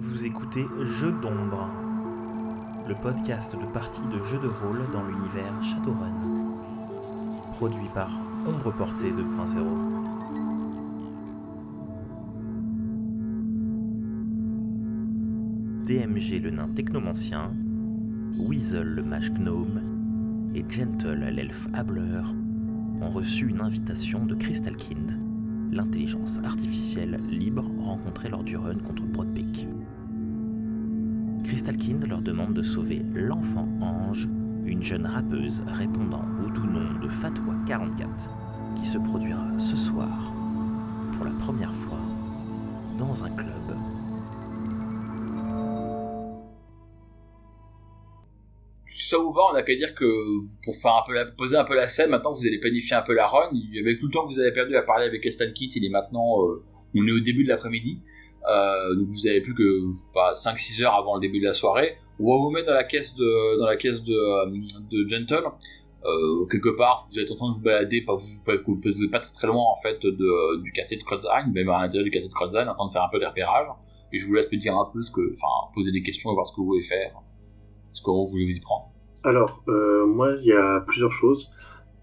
Vous écoutez Jeux d'ombre, le podcast de partie de jeux de rôle dans l'univers Shadowrun, produit par Ombre Portée 2.0. DMG le nain technomancien, Weasel le mage gnome et Gentle l'elfe hableur ont reçu une invitation de Crystalkind, l'intelligence artificielle libre rencontrée lors du run contre Broadpeak. Crystalkind leur demande de sauver l'enfant ange, une jeune rappeuse répondant au doux nom de Fatwa 44, qui se produira ce soir, pour la première fois, dans un club. Ça vous va, on n'a qu'à dire que pour faire un peu la, poser un peu la scène, maintenant vous allez planifier un peu la run. Avec tout le temps que vous avez perdu à parler avec Crystalkind, il est maintenant, euh, on est au début de l'après-midi. Euh, donc vous avez plus que 5-6 heures avant le début de la soirée. Va vous mettre dans la caisse de, dans la caisse de, euh, de Gentle. Euh, quelque part, vous êtes en train de vous balader, pas, vous, vous pas très, loin en fait de, du quartier de Kreuzheim, même à l'intérieur du quartier de Kreuzheim, en train de faire un peu repérages. Et je vous laisse me dire un peu ce que, enfin, poser des questions et voir ce que vous voulez faire. Ce que vous voulez vous y prendre? Alors, moi, il y a plusieurs choses.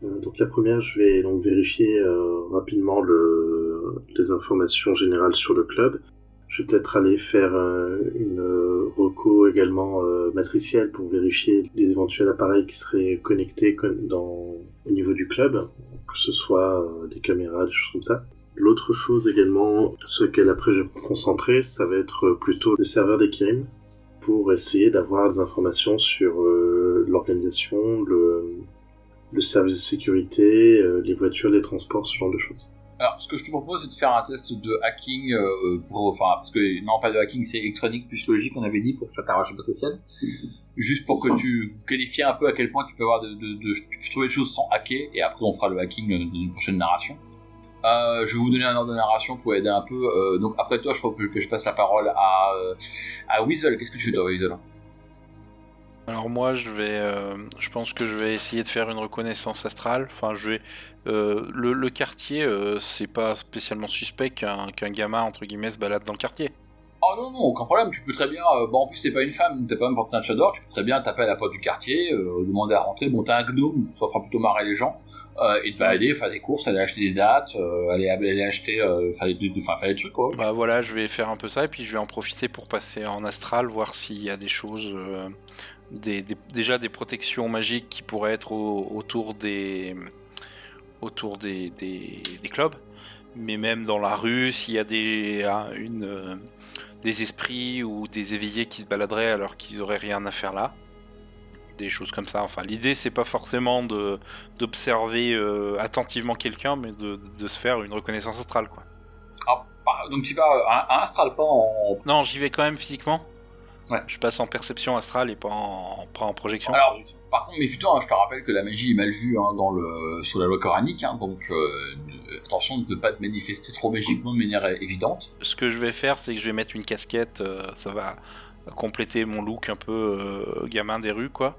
Donc la première, je vais donc vérifier rapidement le, les informations générales sur le club. Je vais peut-être aller faire euh, une reco également euh, matricielle pour vérifier les éventuels appareils qui seraient connectés au niveau du club, que ce soit euh, des caméras, des choses comme ça. L'autre chose également, sur laquelle après je vais me concentrer, ça va être plutôt le serveur des Kirim pour essayer d'avoir des informations sur euh, l'organisation, le, service de sécurité, euh, les voitures, les transports, ce genre de choses. Alors, ce que je te propose, c'est de faire un test de hacking euh, pour, enfin, parce que non, pas de hacking, c'est électronique plus logique, on avait dit, pour faire ta recherche potentielle. Juste pour que tu qualifies un peu à quel point tu peux avoir de, tu peux trouver des choses sans hacker, et après on fera le hacking dans une prochaine narration. Euh, je vais vous donner un ordre de narration pour aider un peu. Euh, donc après toi, je propose que je passe la parole à, euh, à Weasel. Qu'est-ce que tu fais toi, Weasel? Alors moi, je vais, euh, je pense que je vais essayer de faire une reconnaissance astrale. Enfin, je vais, euh, le, le quartier, euh, c'est pas spécialement suspect qu'un qu'un gamin entre guillemets se balade dans le quartier. Oh non, non, aucun problème, tu peux très bien, bon en plus t'es pas une femme, t'es pas même porte un chador, tu peux très bien taper à la porte du quartier, demander à rentrer, bon t'es un gnome, ça fera plutôt marrer les gens, et te balader, faire des courses, aller acheter des dates, aller, aller acheter, faire, des, enfin, faire des trucs quoi. Bah voilà, je vais faire un peu ça et puis je vais en profiter pour passer en astral, voir s'il y a des choses, des, des- déjà des protections magiques qui pourraient être au- autour des, autour des, des, des clubs, mais même dans la rue, s'il y a des, ah, une, euh, des esprits ou des éveillés qui se baladeraient alors qu'ils auraient rien à faire là. Des choses comme ça. Enfin, l'idée c'est pas forcément de d'observer euh, attentivement quelqu'un, mais de, de se faire une reconnaissance astrale, quoi. Ah, bah, donc tu vas à un astral pas en... Non, j'y vais quand même physiquement. Ouais. Je passe en perception astrale et pas en, pas en projection. Alors, par contre, méfie-toi, hein, je te rappelle que la magie est mal vue hein, dans le, sous la loi coranique, hein, donc euh, ne- attention de ne pas te manifester trop magiquement de manière euh, évidente. Ce que je vais faire, c'est que je vais mettre une casquette. euh, ça va compléter mon look un peu euh, gamin des rues, quoi.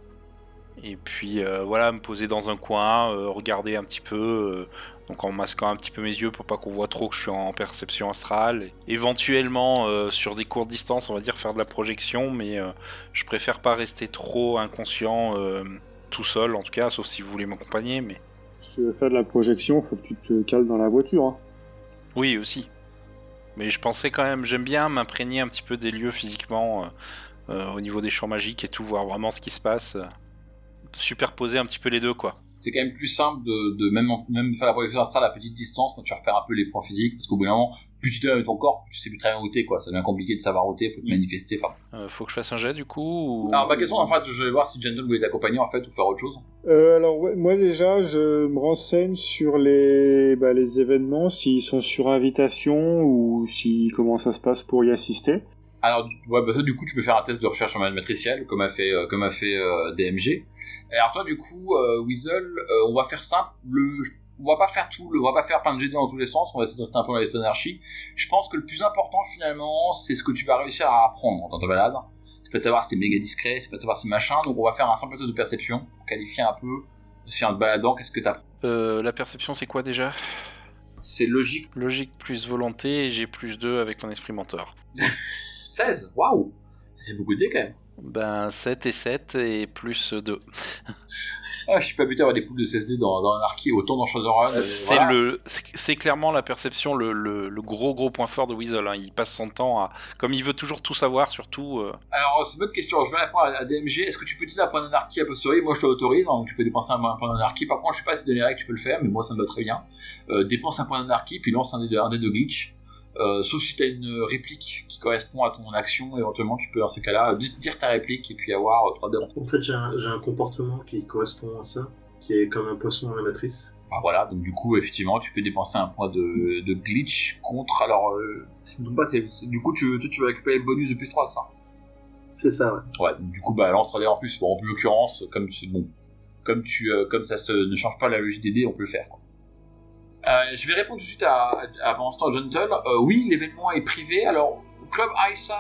Et puis euh, voilà, me poser dans un coin, euh, regarder un petit peu, euh, donc en masquant un petit peu mes yeux pour pas qu'on voit trop que je suis en perception astrale. Éventuellement, euh, sur des courtes distances, on va dire faire de la projection, mais euh, je préfère pas rester trop inconscient euh, tout seul, en tout cas, sauf si vous voulez m'accompagner, mais Si tu veux faire de la projection, faut que tu te cales dans la voiture. hein. Oui, aussi. Mais je pensais quand même, j'aime bien m'imprégner un petit peu des lieux physiquement, au niveau des champs magiques et tout, voir vraiment ce qui se passe. superposer un petit peu les deux, quoi. C'est quand même plus simple de, de même, même faire la projection astrale à petite distance quand tu repères un peu les points physiques, parce qu'au bout d'un moment, plus tu te donnes ton corps, plus tu sais plus très bien où t'es, quoi. Ça devient compliqué de savoir où t'es, faut te manifester, enfin. Euh, faut que je fasse un jet du coup ou... Alors, ma question, en fait, je vais voir si Gentle voulait t'accompagner, en fait, ou faire autre chose. Euh, alors ouais, moi déjà, je me renseigne sur les, bah, les événements, s'ils sont sur invitation ou si comment ça se passe pour y assister. Alors, ouais, bah, du coup, tu peux faire un test de recherche en mode matriciel, comme a fait, euh, comme a fait euh, DMG. Et alors, toi, du coup, euh, Weasel, on va faire simple. Le, on va pas faire tout, le, on va pas faire plein de GD dans tous les sens. On va essayer de rester un peu dans l'esprit d'anarchie. Je pense que le plus important, finalement, c'est ce que tu vas réussir à apprendre dans ta balade. C'est pas de savoir si t'es méga discret, c'est pas de savoir si machin. Donc, on va faire un simple test de perception pour qualifier un peu si en te baladant, qu'est-ce que t'apprends. La perception, c'est quoi déjà? C'est logique. Logique plus volonté et j'ai plus 2 avec mon esprit menteur. 16 Waouh Ça fait beaucoup de dés quand même. Ben 7 et 7 et plus 2. Ah, je suis pas habitué à avoir des poules de 16D dans, dans Anarchy, autant dans Shadowrun. C'est voilà. le, c'est- clairement la perception, le, le- le gros gros point fort de Weasel. hein. Il passe son temps à, comme il veut toujours tout savoir, surtout. euh, Alors, c'est une bonne question. Je vais répondre à, à DMG. Est-ce que tu peux utiliser un point d'anarchie a posteriori? Moi, je te l'autorise. hein, donc tu peux dépenser un, un point d'anarchie. Par contre, je sais pas si dans les règles tu peux le faire, mais moi, ça me va très bien. Euh, dépense un point d'anarchie, puis lance un dé de, un dé de glitch. Euh, sauf si tu as une réplique qui correspond à ton action, éventuellement, tu peux, dans ces cas-là, di- dire ta réplique et puis avoir 3 dés. En fait, j'ai un, j'ai un comportement qui correspond à ça, qui est comme un poisson dans la matrice. Bah, voilà, donc du coup, effectivement, tu peux dépenser un point de, de glitch contre. Alors, euh, si je me trompe pas, c'est- c'est- du coup, tu, tu, tu vas récupérer le bonus de plus 3, ça? C'est ça, ouais. Ouais, donc du coup, bah, lance 3D en plus. Bon, en l'occurrence, comme bon, comme tu, euh, comme ça se, ne change pas la logique des dés, on peut le faire. quoi. Euh, je vais répondre tout de suite à, à, à ce temps, Gentle. Euh, oui, l'événement est privé. Alors, Club Isan,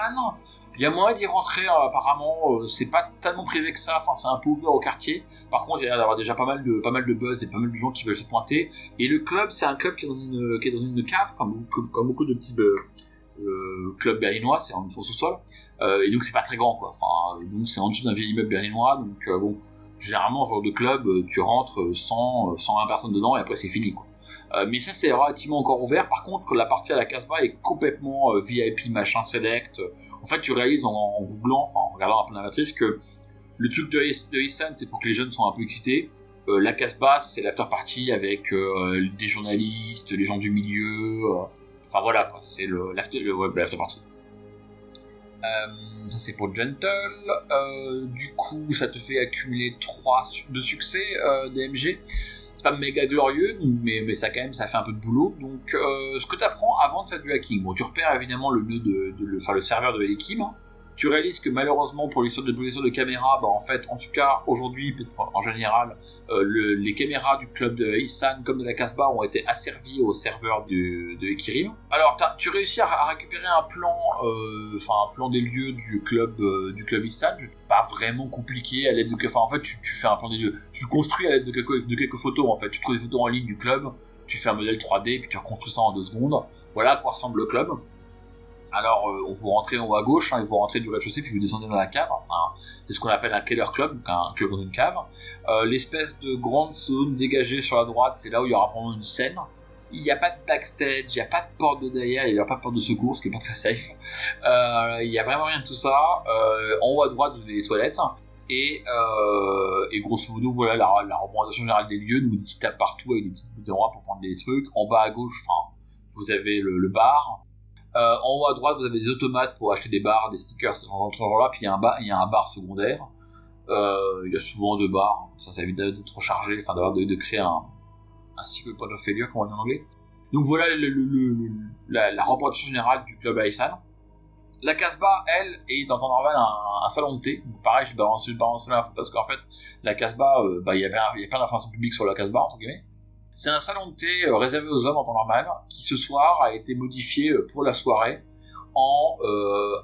il y a moyen d'y rentrer. euh, apparemment, euh, c'est pas tellement privé que ça. Enfin, c'est un peu ouvert au quartier. Par contre, il y a d'avoir déjà pas mal de, buzz et pas mal de gens qui veulent se pointer. Et le club, c'est un club qui est dans une, cave, comme, beaucoup de petits euh, euh, clubs berlinois. C'est en sous-sol. Euh, et donc c'est pas très grand quoi. Enfin, euh, donc c'est en dessous d'un vieil immeuble berlinois. Donc euh, bon, généralement ce genre de club, euh, tu rentres euh, 100, euh, 120 personnes dedans et après c'est fini quoi. Euh, mais ça c'est relativement encore ouvert. Par contre, la partie à la Casbah est complètement euh, VIP machin select. En fait, tu réalises en, googlant, en regardant un peu la matrice que le truc de, de c'est pour que les jeunes soient un peu excités. Euh, la Casbah, c'est l'after party avec euh, des journalistes, les gens du milieu. Enfin voilà c'est l'after party. Ça c'est pour Gentle. Du coup, ça te fait accumuler 3 de succès DMG. Pas méga glorieux, mais, mais ça quand même, ça fait un peu de boulot. Donc, euh, ce que tu apprends avant de faire du hacking, bon, tu repères évidemment le nœud de, le, enfin, le serveur de Elikim. Tu réalises que malheureusement pour l'histoire de l'histoire de caméra, bah, en fait, en tout cas aujourd'hui, en général, euh, le- les caméras du club de Isan comme de la Casbah ont été asservies au serveur de, de Ekirim. Alors, tu réussis à, récupérer un plan, euh, enfin un plan des lieux du club euh, du club Isan, pas vraiment compliqué à l'aide de, enfin en fait tu, fais un plan des lieux, tu le construis à l'aide de quelques, de quelques photos en fait, tu trouves des photos en ligne du club, tu fais un modèle 3D puis tu reconstruis ça en deux secondes. Voilà à quoi ressemble le club. Alors, euh, vous rentrez en haut à gauche, hein, vous rentrez du rez-de-chaussée, puis vous descendez dans la cave. hein, c'est ce qu'on appelle un keller club, donc un club dans une cave. Euh, L'espèce de grande zone dégagée sur la droite, c'est là où il y aura probablement une scène. Il n'y a pas de backstage, il n'y a pas de porte de derrière, il n'y a pas de porte de secours, ce qui est pas très safe. Euh, il n'y a vraiment rien de tout ça. Euh, en haut à droite, vous avez les toilettes. Et, grosso modo, voilà la, représentation générale des lieux, des petits tables partout avec des petites d'endroits pour prendre des trucs. En bas à gauche, enfin, vous avez le bar. Euh, en haut à droite, vous avez des automates pour acheter des bars, des stickers, ce genre là. Puis il y a un bar, il y a un bar secondaire. Euh, il y a souvent deux bars. Ça, évite d'être trop chargé, enfin d'avoir de, créer un, un cycle point of failure, comme on dit en anglais. Donc voilà la, représentation générale du club Aïssan. La Casbah, elle, est en temps normal un, salon de thé. Donc pareil, je balance, je balance l'info parce qu'en fait, la Casbah, euh, bah, il y y a plein d'informations publiques sur la Casbah, entre guillemets. C'est un salon de thé euh, réservé aux hommes en temps normal, qui ce soir a été modifié euh, pour la soirée en euh,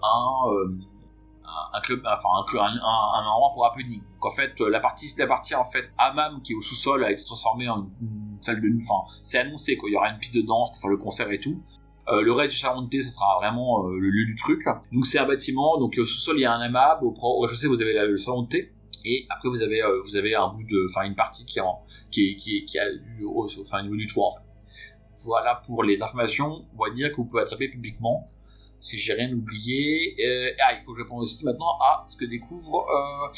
un, club, enfin un, un, endroit pour happening. Donc en fait, la partie, la partie en fait hammam qui est au sous-sol a été transformée en une, salle de nuit. Enfin, c'est annoncé quoi. Il y aura une piste de danse pour faire le concert et tout. Le reste du salon de thé, ça sera vraiment le lieu du truc. Donc c'est un bâtiment. Donc au sous-sol, il y a un hammam. Au, au rez-de-chaussée, vous avez le salon de thé. Et après, vous avez, euh, vous avez un bout de, enfin une partie qui qui est, qui est, a au, enfin au niveau du toit. En fait. Voilà pour les informations. On va dire que vous pouvez attraper publiquement si j'ai rien oublié. Euh, ah, il faut que je réponde aussi maintenant à ce que découvre euh,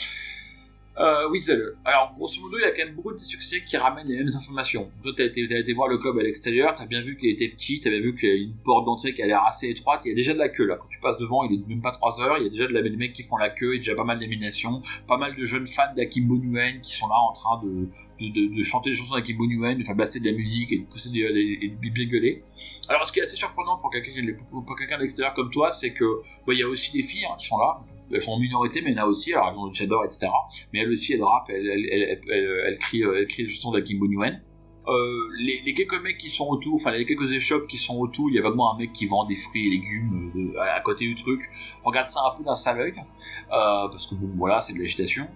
euh, Weasel. Alors, grosso modo, il y a quand même beaucoup de succès qui ramènent les mêmes informations. Toi, t'as été, voir le club à l'extérieur, t'as bien vu qu'il était petit, t'as bien vu qu'il y a une porte d'entrée qui a l'air assez étroite, il y a déjà de la queue là. Quand tu passes devant, il est même pas 3 heures, il y a déjà de la, des mecs qui font la queue, il y a déjà pas mal d'éliminations, pas mal de jeunes fans d'Akimbo Nuen qui sont là en train de, de, de, de chanter des chansons d'Akimbo Nuen, de faire blaster de la musique et de pousser des, et de. Alors, ce qui est assez surprenant pour quelqu'un pour quelqu'un d'extérieur comme toi, c'est que il y a aussi des filles hein, qui sont là. Elles sont en minorité, mais il y en a aussi. Alors, elles ont Shadow, etc. Mais elle aussi, elle rappe, elle, elle, crie, euh, elle crie les chansons d'Akimbo Nuen. Euh, les, les quelques mecs qui sont autour, enfin les quelques échoppes qui sont autour, il y a vaguement un mec qui vend des fruits et légumes euh, de- à, côté du truc. Regarde ça un peu d'un sale œil, euh, parce que bon, voilà, c'est de l'agitation.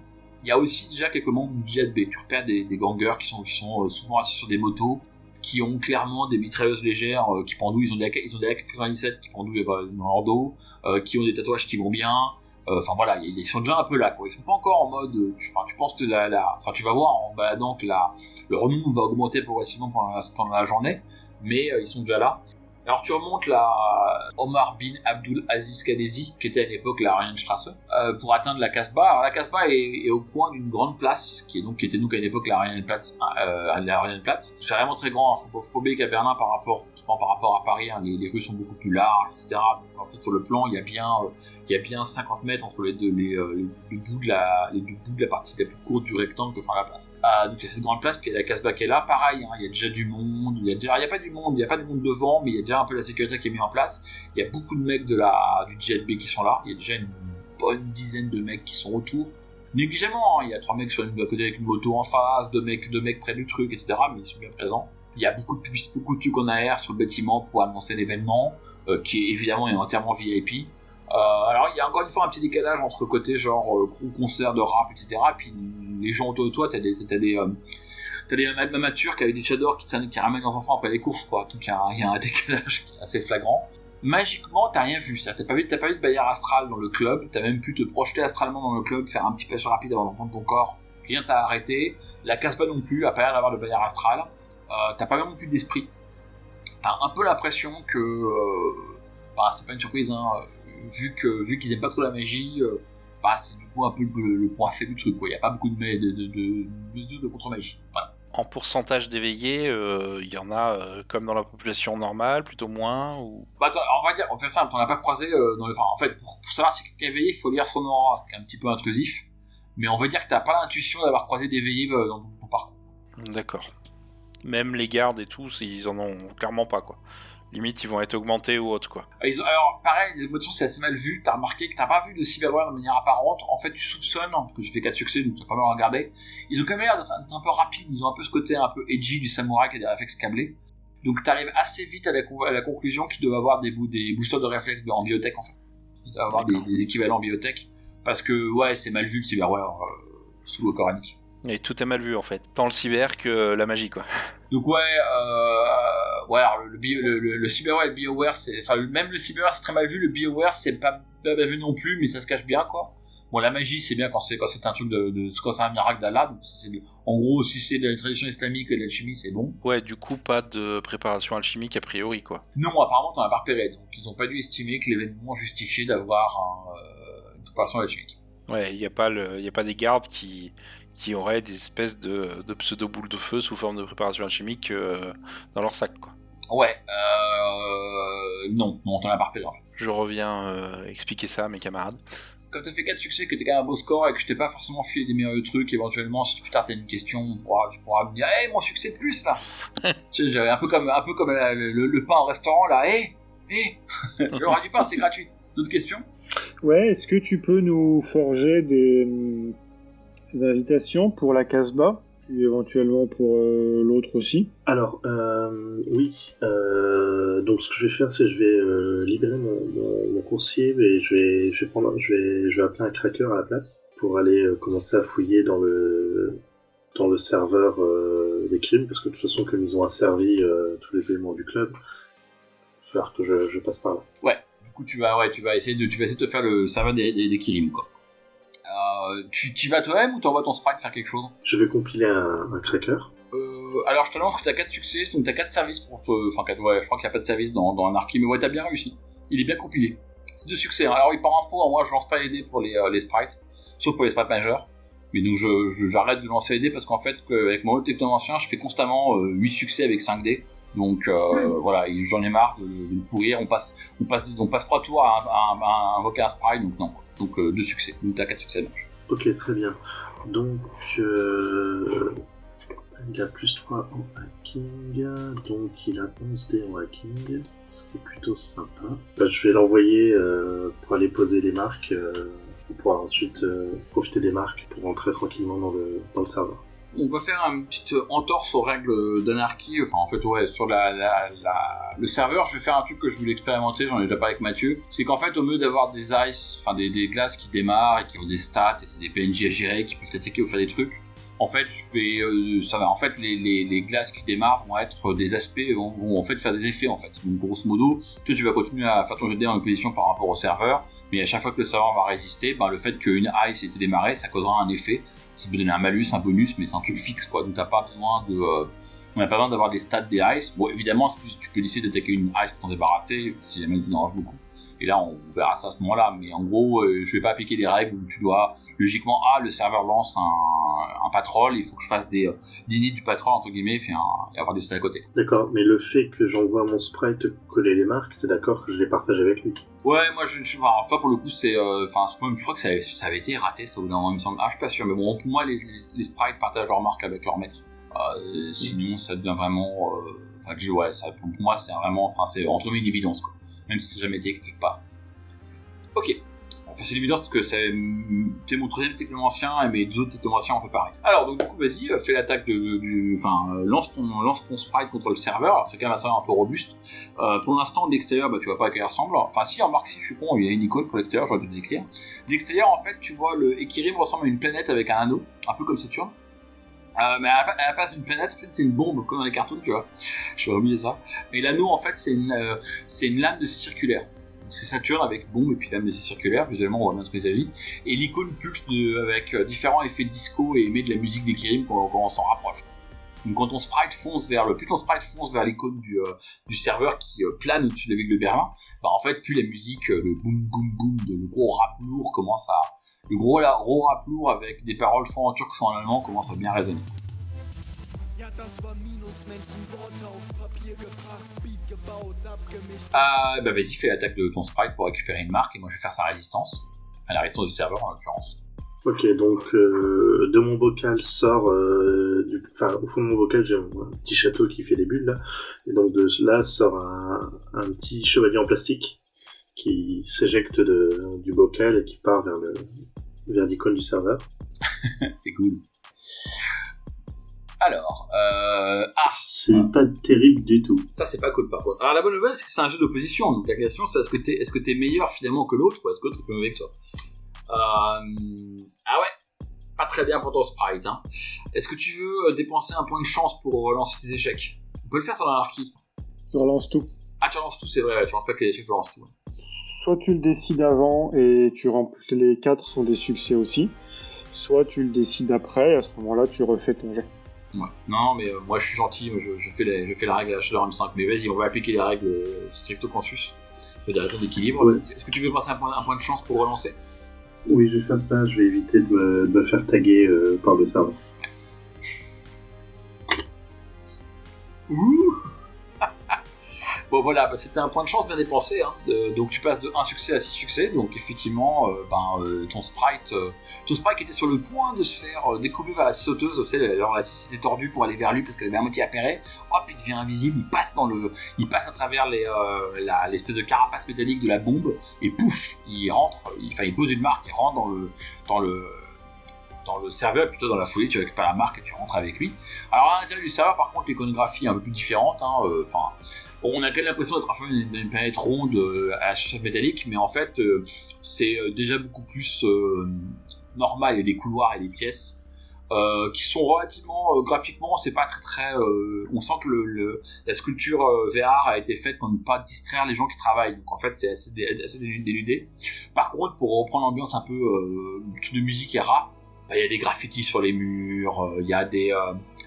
Il y a aussi déjà quelques membres du JB. Tu repères des, des gangers qui sont, qui sont souvent assis sur des motos. qui ont clairement des mitrailleuses légères qui pendouillent, ils ont des AK-97 qui pendouillent dans leur dos, qui ont des tatouages qui vont bien, enfin voilà, ils sont déjà un peu là, quoi. Ils sont pas encore en mode, enfin tu penses que la, enfin tu vas voir en baladant que la, le renom va augmenter progressivement pendant la, pendant la journée, mais ils sont déjà là. Alors tu remontes la Omar bin Abdul Aziz Kadezi, qui était à l'époque la Arianstrasse, euh, pour atteindre la Casbah. Alors la Casbah est, au coin d'une grande place, qui, est donc, qui était donc à l'époque la Arianplatz. Euh, la C'est vraiment très grand, il hein. faut, faut pas oublier qu'à Berlin, par rapport, par rapport à Paris, hein, les, rues sont beaucoup plus larges, etc. En fait, sur le plan, il y a bien, il y a bien 50 mètres entre les deux, les, euh, bouts de la, les bouts de la partie la plus courte du rectangle que fait la place. Euh, donc il y a cette grande place, puis il y a la Casbah qui est là, pareil, hein, il y a déjà du monde, il y a déjà, il y a pas du monde, il y a pas de monde devant, mais il y a déjà un peu la sécurité qui est mise en place. Il y a beaucoup de mecs de la, du GLB qui sont là, il y a déjà une bonne dizaine de mecs qui sont autour. Négligemment, hein, il y a trois mecs sur une, à côté avec une moto en face, deux mecs, deux mecs près du truc, etc. Mais ils sont bien présents. Il y a beaucoup de beaucoup de trucs en air sur le bâtiment pour annoncer l'événement, euh, qui évidemment est entièrement VIP. Euh, alors il y a encore une fois un petit décalage entre le côté genre euh, gros concert de rap, etc. Et puis les gens autour de toi, t'as des, t'as des, t'as des amateurs qui avaient des chadors qui traînent, qui ramènent leurs enfants après les courses, quoi. Donc il y, a un décalage assez flagrant. Magiquement, t'as rien vu. T'as pas vu, t'as pas vu de baillard astral dans le club. T'as même pu te projeter astralement dans le club, faire un petit passion rapide avant d'entendre ton corps. Rien t'a arrêté. La casse pas non plus, à pas l'air d'avoir de baillard astral. Euh, t'as pas même plus d'esprit. T'as un peu l'impression que, euh, bah, c'est pas une surprise, hein vu que vu qu'ils aiment pas trop la magie, euh, bah, c'est du coup un peu le, point faible du truc. Il n'y a pas beaucoup de de, de, de, de contre-magie. En pourcentage d'éveillés, euh, il y en a euh, comme dans la population normale, plutôt moins ou... Bah, on va dire, on fait ça, on n'a pas croisé dans le. en fait, pour, savoir si quelqu'un est éveillé, il faut lire son aura, c'est un petit peu intrusif. Mais on va dire que tu n'as pas l'intuition d'avoir croisé d'éveillés dans ton parcours. D'accord. Même les gardes et tout, ils en ont clairement pas quoi limite ils vont être augmentés ou autre quoi. Ah, alors pareil, les émotions c'est assez mal vu, t'as remarqué que t'as pas vu de cyberware de manière apparente, en fait tu soupçonnes, parce que j'ai fait 4 succès donc t'as pas mal regardé, ils ont quand même l'air d'être un peu rapides, ils ont un peu ce côté un peu edgy du samouraï qui a des réflexes câblés, donc t'arrives assez vite à la, conclusion qu'ils doivent avoir des, des boosters de réflexes en biotech en fait, ils doivent avoir des, équivalents en biotech, parce que ouais c'est mal vu le cyberware euh, sous le coranique. Et tout est mal vu en fait, tant le cyber que la magie quoi. Donc ouais, euh, ouais le, le, le, cyberware et le bioware, c'est, enfin même le cyberware c'est très mal vu, le bioware c'est pas bien vu non plus, mais ça se cache bien quoi. Bon la magie c'est bien quand c'est quand c'est un truc de, de quand c'est un miracle d'Allah, donc c'est, en gros si c'est de la tradition islamique et de l'alchimie c'est bon. Ouais, du coup pas de préparation alchimique a priori quoi. Non, apparemment t'en as pas repéré, donc ils ont pas dû estimer que l'événement justifiait d'avoir euh, une préparation alchimique. Ouais, il n'y a pas le, y a pas des gardes qui qui auraient des espèces de, de pseudo-boules de feu sous forme de préparation alchimique euh, dans leur sac. Quoi. Ouais, euh... non, non, t'en as pas repéré en fait. Je reviens euh, expliquer ça à mes camarades. Comme t'as fait 4 succès, que t'es quand même un beau score et que je t'ai pas forcément filé des meilleurs trucs, éventuellement, si plus tard t'as une question, tu pourras, tu pourras me dire, hé, hey, mon succès de plus là J'avais un peu comme, un peu comme euh, le, pain au restaurant là, hé, hey, hé, hey, du pain, c'est gratuit. D'autres questions? Ouais, est-ce que tu peux nous forger des invitations pour la Casbah, puis éventuellement pour euh, l'autre aussi. Alors, euh, oui. Euh, donc, ce que je vais faire, c'est que je vais libérer mon, mon, coursier et je vais, je vais prendre, je vais, je vais appeler un cracker à la place pour aller commencer à fouiller dans le dans le serveur des crimes, parce que de toute façon, comme ils ont asservi tous les éléments du club, il va falloir que je, je, passe par là. Ouais. Du coup, tu vas, ouais, tu vas essayer de, tu vas essayer de faire le serveur des, des, des quoi. Euh, tu y vas toi-même ou t'envoies ton sprite faire quelque chose Je vais compiler un, cracker. Euh, alors je te lance que t'as 4 succès, donc t'as 4 services pour te... Enfin, ouais, je crois qu'il n'y a pas de service dans, dans Anarchy, mais ouais, t'as bien réussi. Il est bien compilé. C'est de succès. Hein. Alors, par info, moi je lance pas les dés pour les, euh, les sprites, sauf pour les sprites majeurs. Mais donc j'arrête de lancer les dés parce qu'en fait, avec mon autre technomancien, je fais constamment 8 succès avec 5 dés. Donc voilà, j'en ai marre de, de, pourrir. On passe, on passe, on passe 3 tours à, à, invoquer un sprite, donc non. Donc euh, deux succès. Donc t'as 4 succès donc. Ok, très bien. Donc, euh, il a plus 3 en hacking, donc il a 11 dés en hacking, ce qui est plutôt sympa. Bah, je vais l'envoyer euh, pour aller poser les marques, pour pouvoir ensuite profiter des marques pour rentrer tranquillement dans dans le serveur on va faire une petite entorse aux règles d'anarchie. Enfin, en fait, ouais, sur le serveur, je vais faire un truc que je voulais expérimenter, j'en ai déjà parlé avec Mathieu. C'est qu'en fait, au lieu d'avoir des ice, enfin des, glaces qui démarrent et qui ont des stats et c'est des PNJ à gérer qui peuvent attaquer ou faire des trucs, en fait, je vais, euh, ça. En fait, les, les, glaces qui démarrent vont être des aspects, vont, en fait faire des effets en fait. Grosso modo, toi, tu vas continuer à faire ton jet en position par rapport au serveur, mais à chaque fois que le serveur va résister, ben, le fait qu'une ice ait été démarrée, ça causera un effet. Ça peut donner un malus, un bonus, mais c'est un truc fixe quoi. Donc, t'as pas besoin de, euh, on n'a pas besoin d'avoir des stats des ice. Bon, évidemment, tu peux décider d'attaquer une ice pour t'en débarrasser si jamais tu en beaucoup. Et là, on verra ça à ce moment-là. Mais en gros, euh, je vais pas appliquer les règles où tu dois logiquement, ah, le serveur lance un, un patrol, il faut que je fasse des, euh, des nids du patrol, entre guillemets, et avoir des stats à côté. D'accord, mais le fait que j'envoie mon sprite coller les marques, c'est d'accord que je les partage avec lui? Ouais, moi, je, je enfin, pas pour le coup, c'est, euh, enfin, je crois que ça, ça, avait été raté, ça, au bout d'un moment, il me semble. Ah, je suis pas sûr, mais bon, pour moi, les, les, sprites partagent leurs marques avec leur maître. Euh, sinon, ça devient vraiment, enfin, ouais, ça, pour moi, c'est vraiment, enfin, c'est entre mes évidence, quoi. Même si ça n'a jamais été quelque part. Ok. Enfin, c'est parce que c'est mon troisième technomancien et mes deux autres technomanciens ont fait pareil. Alors, donc, du coup, vas-y, euh, fais l'attaque du. Enfin, euh, lance, ton, lance sprite contre le serveur. C'est quand même un un peu robuste. Euh, pour l'instant, de l'extérieur, bah, tu vois pas à quoi il ressemble. Enfin, si, en marque, si, je suis con, il y a une icône pour l'extérieur, j'aurais dû le décrire. De l'extérieur, en fait, tu vois le ressemble à une planète avec un anneau, un peu comme Saturne. Mais à la, place d'une planète, en fait, c'est une bombe, comme dans les cartoons, tu vois. Je vais oublier ça. Et l'anneau, en fait, c'est une, lame circulaire c'est Saturne avec bombe et puis lame de circulaire, visuellement on voit bien ce qu'il Et l'icône pulse avec euh, différents effets disco et émet de la musique des Kirim quand, on s'en rapproche. Donc quand ton sprite fonce vers le, plus ton sprite fonce vers l'icône du, euh, serveur qui euh, plane au-dessus de la ville de Berlin, bah en fait plus la musique, le boum boum boum, de, le gros rap lourd commence à, le gros, gros rap lourd avec des paroles soit en turc soit en allemand commence à bien résonner. Ah, bah vas-y, fais l'attaque de ton sprite pour récupérer une marque et moi je vais faire sa résistance. Enfin, la résistance du serveur en l'occurrence. Ok, donc euh, de mon bocal sort, euh, du, enfin au fond de mon bocal j'ai un, petit château qui fait des bulles là, et donc de là sort un, un petit chevalier en plastique qui s'éjecte du bocal et qui part vers le vers l'icône du serveur. C'est cool. Alors, euh... ah, c'est pas terrible du tout. Ça c'est pas cool par contre. Alors la bonne nouvelle c'est que c'est un jeu d'opposition, donc la question c'est est-ce que t'es est-ce que t'es meilleur finalement que l'autre ou est-ce que l'autre est plus mauvais que toi? Euh... Ah ouais, c'est pas très bien pour ton sprite. Hein. Est-ce que tu veux euh, dépenser un point de chance pour relancer tes échecs? On peut le faire sur l'anarchie. Tu relances tout. Ah tu relances tout, c'est vrai. Tu pas que les échecs, tu relances tout. Soit tu le décides avant et tu remplis les 4 sont des succès aussi. Soit tu le décides après et à ce moment-là tu refais ton Non, mais euh, moi je suis gentil, je, fais les, je fais la règle à Shadow 5, mais vas-y, on va appliquer les règles euh, stricto consus. Des raisons d'équilibre. Est-ce que tu veux passer un point, un point, de chance pour relancer? Oui, je vais faire ça, je vais éviter de me, faire taguer euh, par le serveur. Ouh Bon voilà, bah, c'était un point de chance bien dépensé. Hein. donc tu passes de 1 succès à 6 succès. Donc effectivement, euh, ben, euh, ton sprite euh, ton sprite était sur le point de se faire découper par la sauteuse. Alors la 6 était tordue pour aller vers lui parce qu'elle avait à moitié appairé. Hop, il devient invisible, il passe dans le, il passe à travers les, l'espèce de carapace métallique de la bombe et pouf, il rentre, enfin il pose une marque, il rentre dans le, dans le, dans le serveur, plutôt dans la folie, tu récupères la marque et tu rentres avec lui. Alors à l'intérieur du serveur, par contre, l'iconographie est un peu plus différente. Hein, enfin, on a quand même l'impression d'être en d'une planète ronde euh, à surface métallique, mais en fait, euh, c'est euh, déjà beaucoup plus normal. Il y a des couloirs et des pièces qui sont relativement graphiquement, c'est pas très très. on sent que la sculpture VR a été faite pour ne pas distraire les gens qui travaillent. Donc en fait, c'est assez, assez dénudé. Par contre, pour reprendre l'ambiance un peu de musique et rap, bah, il y a des graffitis sur les murs, il y a des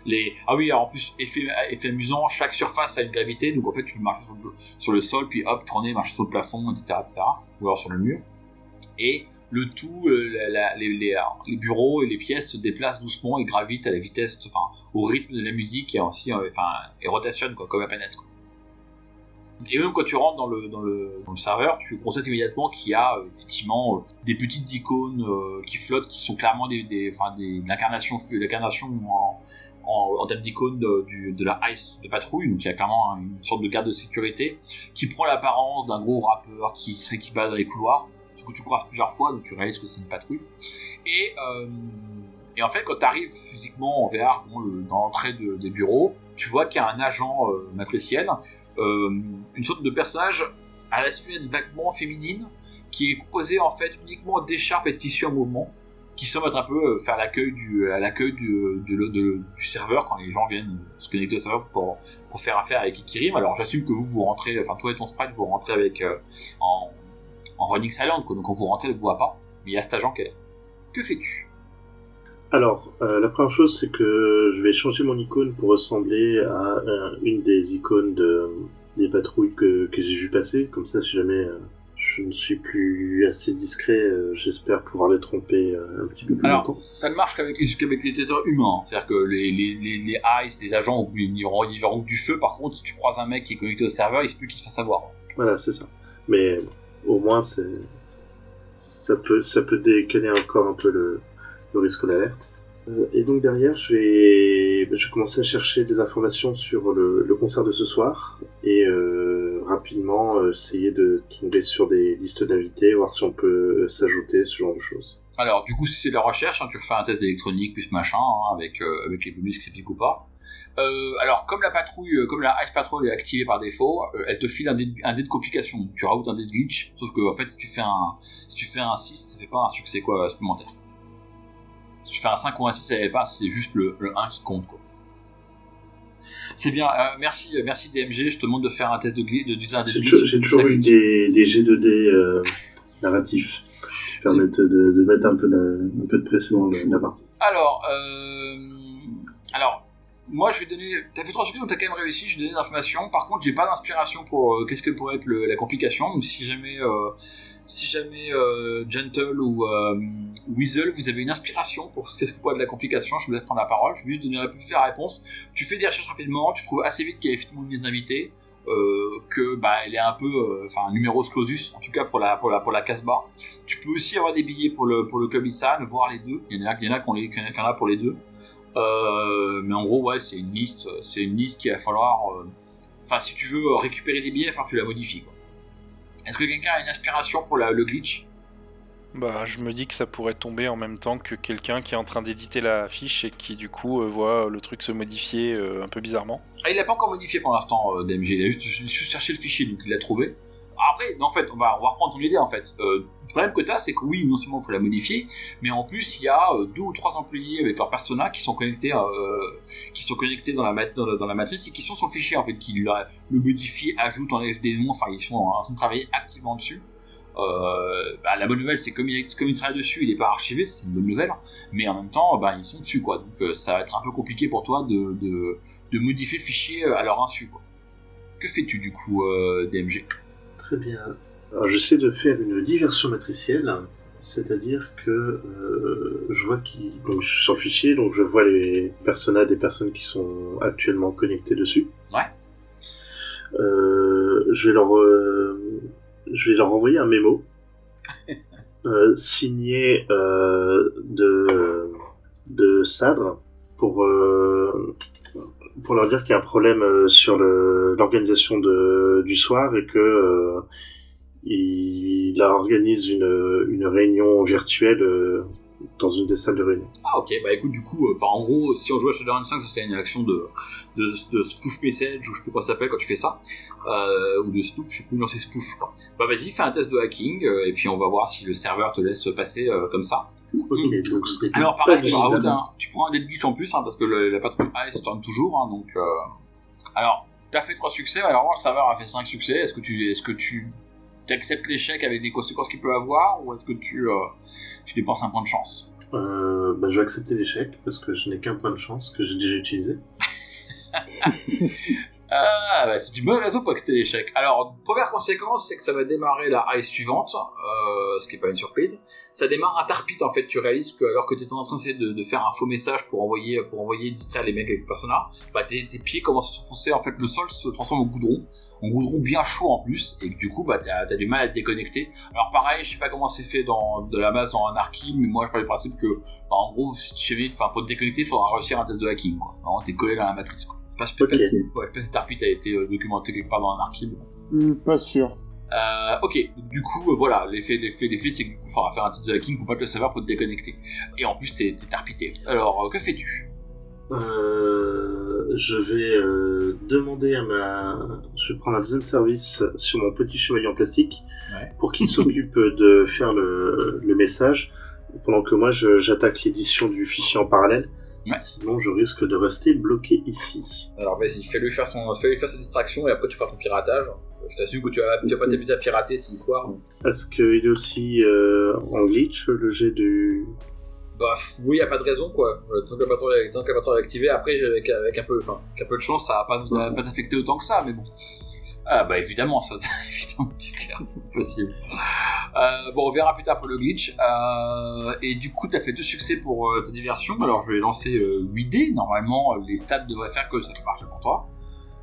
les ah oui en plus effet, effet amusant chaque surface a une gravité donc en fait tu marches sur le, sur le sol puis hop tourner marcher sur le plafond etc etc ou alors sur le mur et le tout euh, les, les, bureaux et les pièces se déplacent doucement et gravitent à la vitesse enfin au rythme de la musique et aussi euh, enfin et rotationnent quoi comme la planète quoi. Et même quand tu rentres dans le, dans le, dans le serveur, tu constates immédiatement qu'il y a euh, effectivement des petites icônes qui flottent, qui sont clairement des, des, des, l'incarnation, l'incarnation en, en, en termes d'icône de, de, la ICE de patrouille, donc il y a clairement une sorte de garde de sécurité qui prend l'apparence d'un gros rappeur qui, qui base dans les couloirs, ce que tu croises plusieurs fois, donc tu réalises que c'est une patrouille. Et, euh, et en fait, quand tu arrives physiquement en VR dans l'entrée de, des bureaux, tu vois qu'il y a un agent euh, matriciel, euh, une sorte de personnage à la silhouette vaguement féminine, qui est composé en fait uniquement d'écharpes et de tissus en mouvement qui semble être un peu faire l'accueil du, à l'accueil du, du, du, serveur quand les gens viennent se connecter au serveur pour, faire affaire avec Ikirim. Alors j'assume que vous vous rentrez, enfin toi et ton sprite vous rentrez avec en, en running silent, quoi. donc quand vous rentrez, ne vous voit pas. Mais il y a cet agent qui est. Que fais-tu? Alors, euh, la première chose, c'est que je vais changer mon icône pour ressembler à euh, une des icônes de, des patrouilles que, que j'ai vu passer. Comme ça, si jamais euh, je ne suis plus assez discret, j'espère pouvoir les tromper un petit peu plus Alors, longtemps. ça ne marche qu'avec les, qu'avec les humains. C'est-à-dire que les, les, les, les ICE, les agents, ils verront, ils verront du feu. Par contre, si tu croises un mec qui est connecté au serveur, il se peut qu'il se fasse avoir. Voilà, c'est ça. Mais au moins, c'est ça peut, ça peut décaler encore un peu le, le risque d'alerte. Euh, et donc derrière, je vais, je vais commencer à chercher des informations sur le, concert de ce soir et euh, rapidement euh, essayer de tomber sur des listes d'invités, voir si on peut s'ajouter, ce genre de choses. Alors, du coup, si c'est la recherche, hein, tu refais un test d'électronique plus machin, hein, avec, euh, avec les bonus qui s'appliquent ou pas. Euh, alors, comme la patrouille, euh, comme la Ice Patrol est activée par défaut, euh, elle te file un dé, un dé de complication. Tu rajoutes un dé de glitch, sauf que en fait, si tu fais un, si tu fais un 6, ça fait pas un succès quoi supplémentaire. Si tu fais un 5 ou un 6, ça fait pas, c'est juste le, le 1 qui compte quoi. C'est bien, euh, merci, merci DMG. Je te demande de faire un test de glitch, de d'user un dé de J'ai toujours, eu des, des G2D euh, narratifs qui permettent de, de mettre un peu, de, un peu de pression dans la partie. Alors, euh, alors, moi je vais donner. T'as fait trois succès donc t'as quand même réussi. Je vais donner des informations. Par contre, j'ai pas d'inspiration pour euh, qu'est-ce que pourrait être le- la complication. Donc si jamais, euh, si jamais euh, Gentle ou euh, Weasel, vous avez une inspiration pour ce qu'est-ce que pourrait être la complication, je vous laisse prendre la parole. Je vais juste donner faire la réponse. Tu fais des recherches rapidement. Tu trouves assez vite qu'il y a effectivement une liste d'invités. Euh, que bah elle est un peu euh, enfin un numéros clausus en tout cas pour la pour la pour la Casbah tu peux aussi avoir des billets pour le pour le Club voir les deux il y en a il y en a qui ont les- a pour les deux euh, mais en gros, ouais, c'est une liste, c'est une liste qu'il va falloir. euh, Enfin, si tu veux récupérer des billets, il va falloir que tu la modifies. Est-ce que quelqu'un a une inspiration pour la- le glitch? Bah, je me dis que ça pourrait tomber en même temps que quelqu'un qui est en train d'éditer la fiche et qui du coup euh, voit le truc se modifier euh, un peu bizarrement. Ah, il l'a pas encore modifié pour l'instant, euh, DMG. Il a juste, juste cherché le fichier, donc il l'a trouvé. Après, en fait, on va, reprendre ton idée en fait. Euh, le problème que tu as, c'est que oui, non seulement il faut la modifier, mais en plus il y a euh, deux ou trois employés avec leur persona qui sont connectés, euh, qui sont connectés dans la, matrice et qui sont sur le fichier en fait, qui le, modifient, ajoutent, enlèvent des noms. Enfin, ils sont en train de travailler activement dessus. Euh, bah, la bonne nouvelle, c'est comme il, comme il travaille dessus, il n'est pas archivé, c'est une bonne nouvelle. Mais en même temps, bah, ils sont dessus, quoi. Donc ça va être un peu compliqué pour toi de, modifier le fichier à leur insu, quoi. Que fais-tu du coup, DMG Très bien. Alors j'essaie de faire une diversion matricielle, c'est-à-dire que euh, je vois qui donc je suis sur le fichier, donc je vois les personas des personnes qui sont actuellement connectées dessus. Ouais. Euh, je vais leur euh, je vais leur envoyer un mémo signé de de Sadre pour pour leur dire qu'il y a un problème euh, sur l'organisation du soir et que euh, il organise une, une réunion virtuelle euh, dans une des salles de réunion. Ah ok, bah écoute du coup, enfin en gros, si on jouait à Shadowrun 5, ce serait une action de, de, de spoof message, ou je sais plus comment ça s'appelle quand tu fais ça, euh, ou de snoop, je sais plus, non c'est spoof je crois. Bah vas-y, fais un test de hacking, euh, et puis on va voir si le serveur te laisse passer euh, comme ça. Ok, donc ce Alors pas pareil, tu, rajoutes un, tu prends un dé de glitch en plus, hein, parce que le- la patrouille A se tourne toujours, hein, donc... Euh... Alors, t'as fait trois succès, alors le serveur a fait 5 succès, est-ce que tu... Est-ce que tu acceptes l'échec avec les conséquences qu'il peut avoir, ou est-ce que tu, euh, tu dépenses un point de chance? Euh, bah, je vais accepter l'échec parce que je n'ai qu'un point de chance que j'ai déjà utilisé. Ah, bah, c'est une bonne raison pour accepter l'échec. Alors, première conséquence, c'est que ça va démarrer la high suivante, euh, ce qui est pas une surprise. Ça démarre un tarpit, en fait. Tu réalises que, alors que tu es en train de, de faire un faux message pour envoyer, pour envoyer distraire les mecs avec le persona, bah, tes, tes pieds commencent à s'enfoncer. En fait, le sol se transforme en goudron. En goudron bien chaud en plus, et que du coup, bah, t'as as du mal à te déconnecter. Alors, pareil, je sais pas comment c'est fait dans de la base dans Anarchy, mais moi, je parle du principe que, bah, en gros, si tu veux, enfin, pour te déconnecter, il faudra réussir un test de hacking, quoi. Vraiment, t'es collé dans la matrice, quoi. Pas, je sais pas Ok. si- ouais, Starpit a été euh, documenté quelque part dans un archive. Hmm, pas sûr. Euh, ok, donc, du coup, euh, voilà, l'effet, l'effet, l'effet, c'est que du coup, il faudra faire un test de hacking pour pas te le savoir pour te déconnecter. Et en plus, t'es, t'es tarpité. Alors, euh, que fais-tu? Euh, je vais euh, demander à ma... Je vais prendre un deuxième service sur mon petit chevalier en plastique Ouais. pour qu'il s'occupe de faire le, le message pendant que moi j'attaque l'édition du fichier en parallèle. Ouais. Sinon, je risque de rester bloqué ici. Alors vas-y, fais-lui faire, son... fais faire sa distraction et après tu feras ton piratage. Je t'assure que tu vas, tu vas pas t'amuser à pirater s'il foire. Est-ce qu'il est aussi euh, en glitch le jet du. Bah oui, y a pas de raison quoi. Euh, Tant que la patrouille, est- patrouille activée, après avec, avec un peu, enfin, avec un peu de chance, ça va pas vous va pas t'affecter autant que ça, mais bon. Ah bah évidemment, ça, évidemment, tu c'est possible. Euh, bon, on verra plus tard pour le glitch. Euh, et du coup, t'as fait deux succès pour euh, ta diversion. Alors, je vais lancer euh, 8 dés. Normalement, les stats devraient faire que ça marche pour toi.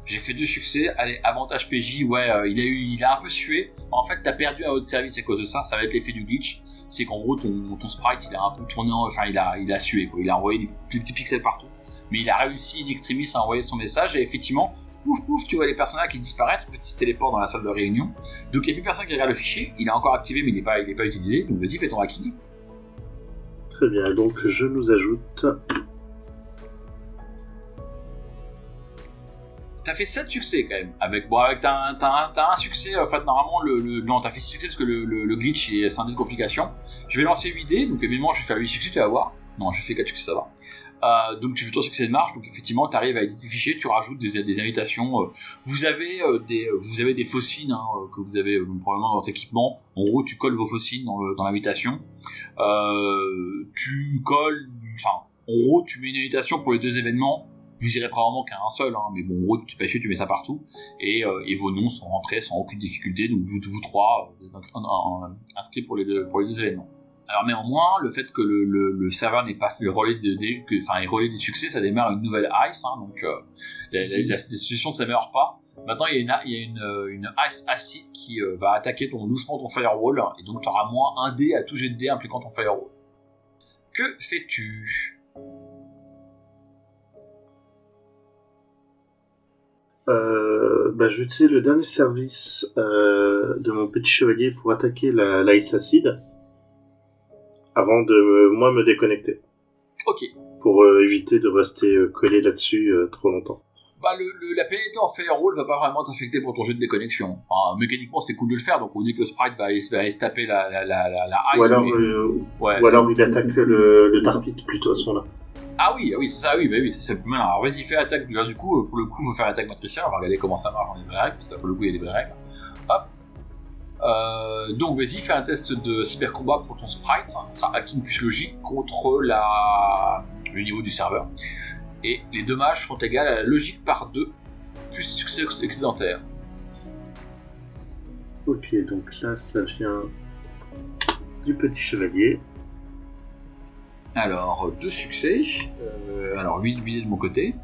J'ai fait deux succès. Allez, avantage PJ, ouais, euh, il a eu, il a un peu sué. En fait, t'as perdu un haut de service à cause de ça. Ça va être l'effet du glitch. C'est qu'en gros, ton, sprite, il a un peu tourné, en- enfin, il a, sué. Il a envoyé des, petits pixels partout. Mais il a réussi in extremis à envoyer son message. Et effectivement, pouf pouf, tu vois les personnages qui disparaissent. En fait, ils se téléportent dans la salle de réunion. Donc, il n'y a plus personne qui regarde le fichier. Il est encore activé, mais il n'est pas utilisé. Donc, vas-y, fais ton hacking. Très bien, donc je nous ajoute. T'as fait 7 succès quand même. Avec, bon, avec, t'as, un- un- succès, en fait, normalement, le, non, t'as fait 6 succès parce que le, le, le glitch est un dé de complication. Je vais lancer 8 dés, donc évidemment, je vais faire 8 succès, tu vas voir. Non, j'ai fait 4 succès, ça va. Euh, donc tu fais ton succès de marche, donc effectivement tu arrives à éditer le fichier, tu rajoutes des, invitations. euh, vous avez euh, des vous avez des faucines hein, euh, que vous avez euh, probablement dans votre équipement. En gros, tu colles vos faucines dans l'invitation. Euh, tu colles, enfin, en gros, tu mets une invitation pour les deux événements. Vous irez probablement qu'à un seul, hein, mais bon, gros, tu, pêches, tu mets ça partout, et, euh, et vos noms sont rentrés sans aucune difficulté, donc vous, trois, euh, donc, en- inscrits pour les, deux, événements. Alors néanmoins, le fait que le, serveur n'ait pas fait relais de, relais des succès, ça démarre une nouvelle ice, hein, donc euh, la, la, situation ne s'améliore pas. Maintenant, il y a une, ice acide qui va attaquer ton, doucement ton firewall, et donc tu auras moins un dé à tout jet de dé impliquant ton firewall. Que fais-tu? Euh, bah, utiliser le dernier service euh, de mon petit chevalier pour attaquer la, l'ice acide avant de euh, moi me déconnecter Ok. pour éviter de rester collé là-dessus trop longtemps. Bah, le, le- la pénalité en firewall va pas vraiment t'affecter pour ton jet de déconnexion. Enfin, mécaniquement, c'est cool de le faire, donc on dit que le sprite va aller, va aller se taper la, la, la, la, la ice. Ou alors, mais- ouais. ou alors il attaque le, le tarpit plutôt à ce moment-là. Ah oui, ah oui, c'est ça, oui, bah oui, c'est malin. Alors vas-y, fais attaque. Du coup, pour le coup, faut faire attaque matricielle. On va regarder comment ça marche dans les vraies parce que là, pour le coup, il y a des vraies règles. Hop. Euh, donc vas-y, fais un test de cybercombat pour ton sprite. Sera hacking plus logique contre la... le niveau du serveur. Et les dommages sont égaux à la logique par 2, plus succès excédentaire. Ok, donc là ça vient du petit chevalier. Alors, deux succès. Euh, alors, 8 billets de mon côté.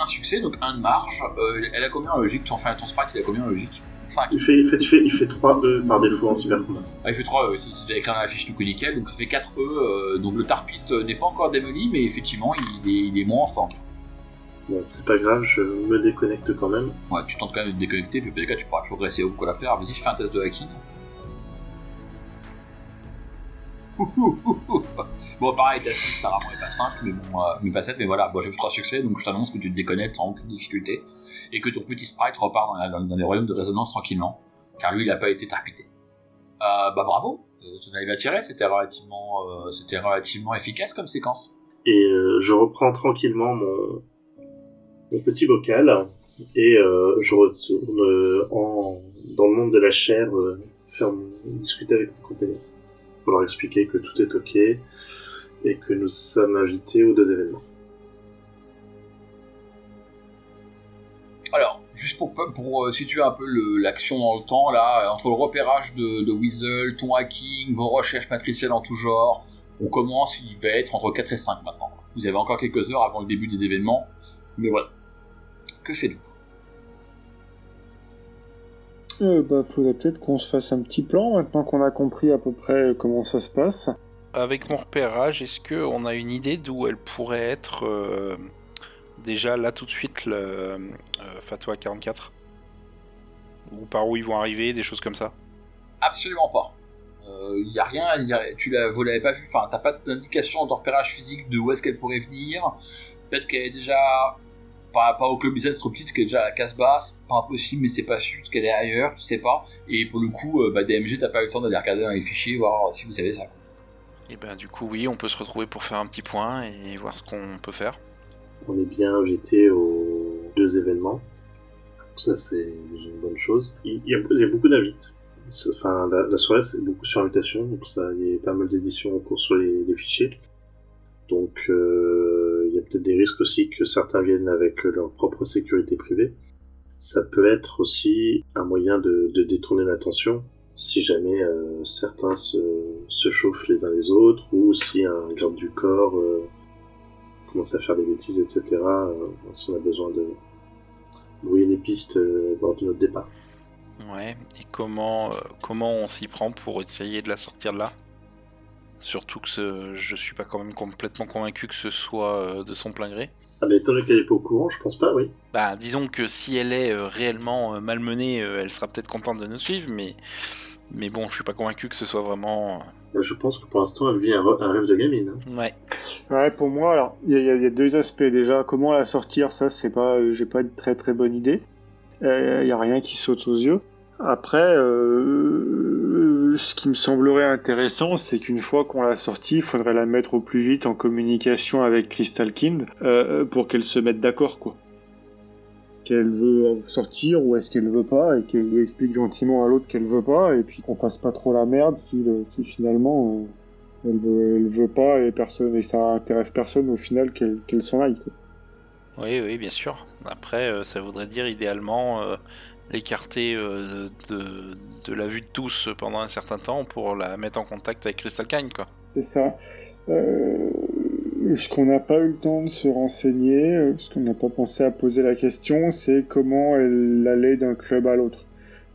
Un succès, donc un de marge. Euh, elle a combien en logique? Ton, enfin, ton sprite, il a combien en logique? 5. Il fait, il fait, il fait, il fait 3 E par défaut en cybercombat. Ah, il fait 3 E, c'est déjà écrit dans la fiche du coup nickel, donc ça fait 4 E. euh, donc le Tarpit n'est pas encore démoli, mais effectivement, il est, il est moins en forme. Bon, c'est pas grave, je me déconnecte quand même. Ouais, tu tentes quand même de te déconnecter, puis peut-être que tu pourras toujours dresser au collatéral. Vas-y, fais un test de hacking. Bon, pareil, t'as 6, t'as rarement pas 5, mais bon, euh, mais pas 7, mais voilà, j'ai fait 3 succès, donc je t'annonce que tu te déconnectes sans aucune difficulté, et que ton petit sprite repart dans, les royaumes de résonance tranquillement, car lui, il a pas été tarpité. Euh, bah bravo, euh, tu arrives à tirer, c'était relativement, euh, c'était relativement efficace comme séquence. Et euh, je reprends tranquillement mon, petit bocal et euh, je retourne euh, dans le monde de la chair euh, faire discuter avec mes compagnons pour leur expliquer que tout est ok et que nous sommes invités aux deux événements. Alors, juste pour, euh, situer un peu l'action dans le temps, là, euh, entre le repérage de, de Weasel, ton hacking, vos recherches matricielles en tout genre, on commence, il va être entre 4 et 5 maintenant. Vous avez encore quelques heures avant le début des événements, mais voilà. Que faites-vous? Euh, bah, faudrait peut-être qu'on se fasse un petit plan maintenant qu'on a compris à peu près comment ça se passe. Avec mon repérage, est-ce qu'on a une idée d'où elle pourrait être euh, déjà là tout de suite le euh, Fatwa 44 Ou par où ils vont arriver, des choses comme ça? Absolument pas. Il y a rien, y a- tu la, vous l'avez pas vu, enfin, t'as pas d'indication de repérage physique de où est-ce qu'elle pourrait venir. Peut-être qu'elle est déjà pas, pas au club business trop petite, qu'elle est déjà à la casse basse, pas impossible, mais c'est pas sûr, parce qu'elle est ailleurs, tu sais pas. Et pour le coup, euh, bah, DMG, t'as pas eu le temps d'aller regarder dans les fichiers, voir si vous savez ça. Et ben du coup oui, on peut se retrouver pour faire un petit point et voir ce qu'on peut faire. On est bien invité aux deux événements. Ça c'est déjà une bonne chose. Il y a, il y a beaucoup d'invites. C'est- Enfin, la, la soirée c'est beaucoup sur invitation, donc ça, il y a pas mal d'éditions en cours sur les, les fichiers. Donc euh, peut-être des risques aussi que certains viennent avec leur propre sécurité privée. Ça peut être aussi un moyen de, détourner l'attention si jamais euh, certains se, chauffent les uns les autres ou si un garde du corps euh, commence à faire des bêtises, etc. euh, si on a besoin de brouiller les pistes lors de notre départ. Ouais. Et comment comment on s'y prend pour essayer de la sortir de là? Surtout que ce- je suis pas quand même complètement convaincu que ce soit euh, de son plein gré. Ah bah étant donné qu'elle est pas au courant, je pense pas, oui. Bah, disons que si elle est euh, réellement euh, malmenée, euh, elle sera peut-être contente de nous suivre, mais mais bon, je suis pas convaincu que ce soit vraiment. Bah, Je pense que pour l'instant elle vit un, rêve de gamine. hein. Ouais. Ouais, pour moi, alors, il y, a- y y deux aspects déjà. Comment la sortir, ça, c'est pas, euh, j'ai pas une très très bonne idée. Euh, Il y a rien qui saute aux yeux. Après, euh, ce qui me semblerait intéressant, c'est qu'une fois qu'on l'a sortie, il faudrait la mettre au plus vite en communication avec Crystal Kind euh, pour qu'elle se mette d'accord, quoi. Qu'elle veut sortir ou est-ce qu'elle veut pas et qu'elle lui explique gentiment à l'autre qu'elle veut pas et puis qu'on fasse pas trop la merde si, le- si finalement euh, elle veut, veut pas et personne ça intéresse personne au final qu'elle s'en aille. Quoi. Oui, oui, bien sûr. Après, ça voudrait dire idéalement l'écarter euh, de, de la vue de tous pendant un certain temps pour la mettre en contact avec Crystal Kine, quoi. C'est ça. Euh, ce qu'on n'a pas eu le temps de se renseigner, euh, ce qu'on n'a pas pensé à poser la question, c'est comment elle allait d'un club à l'autre.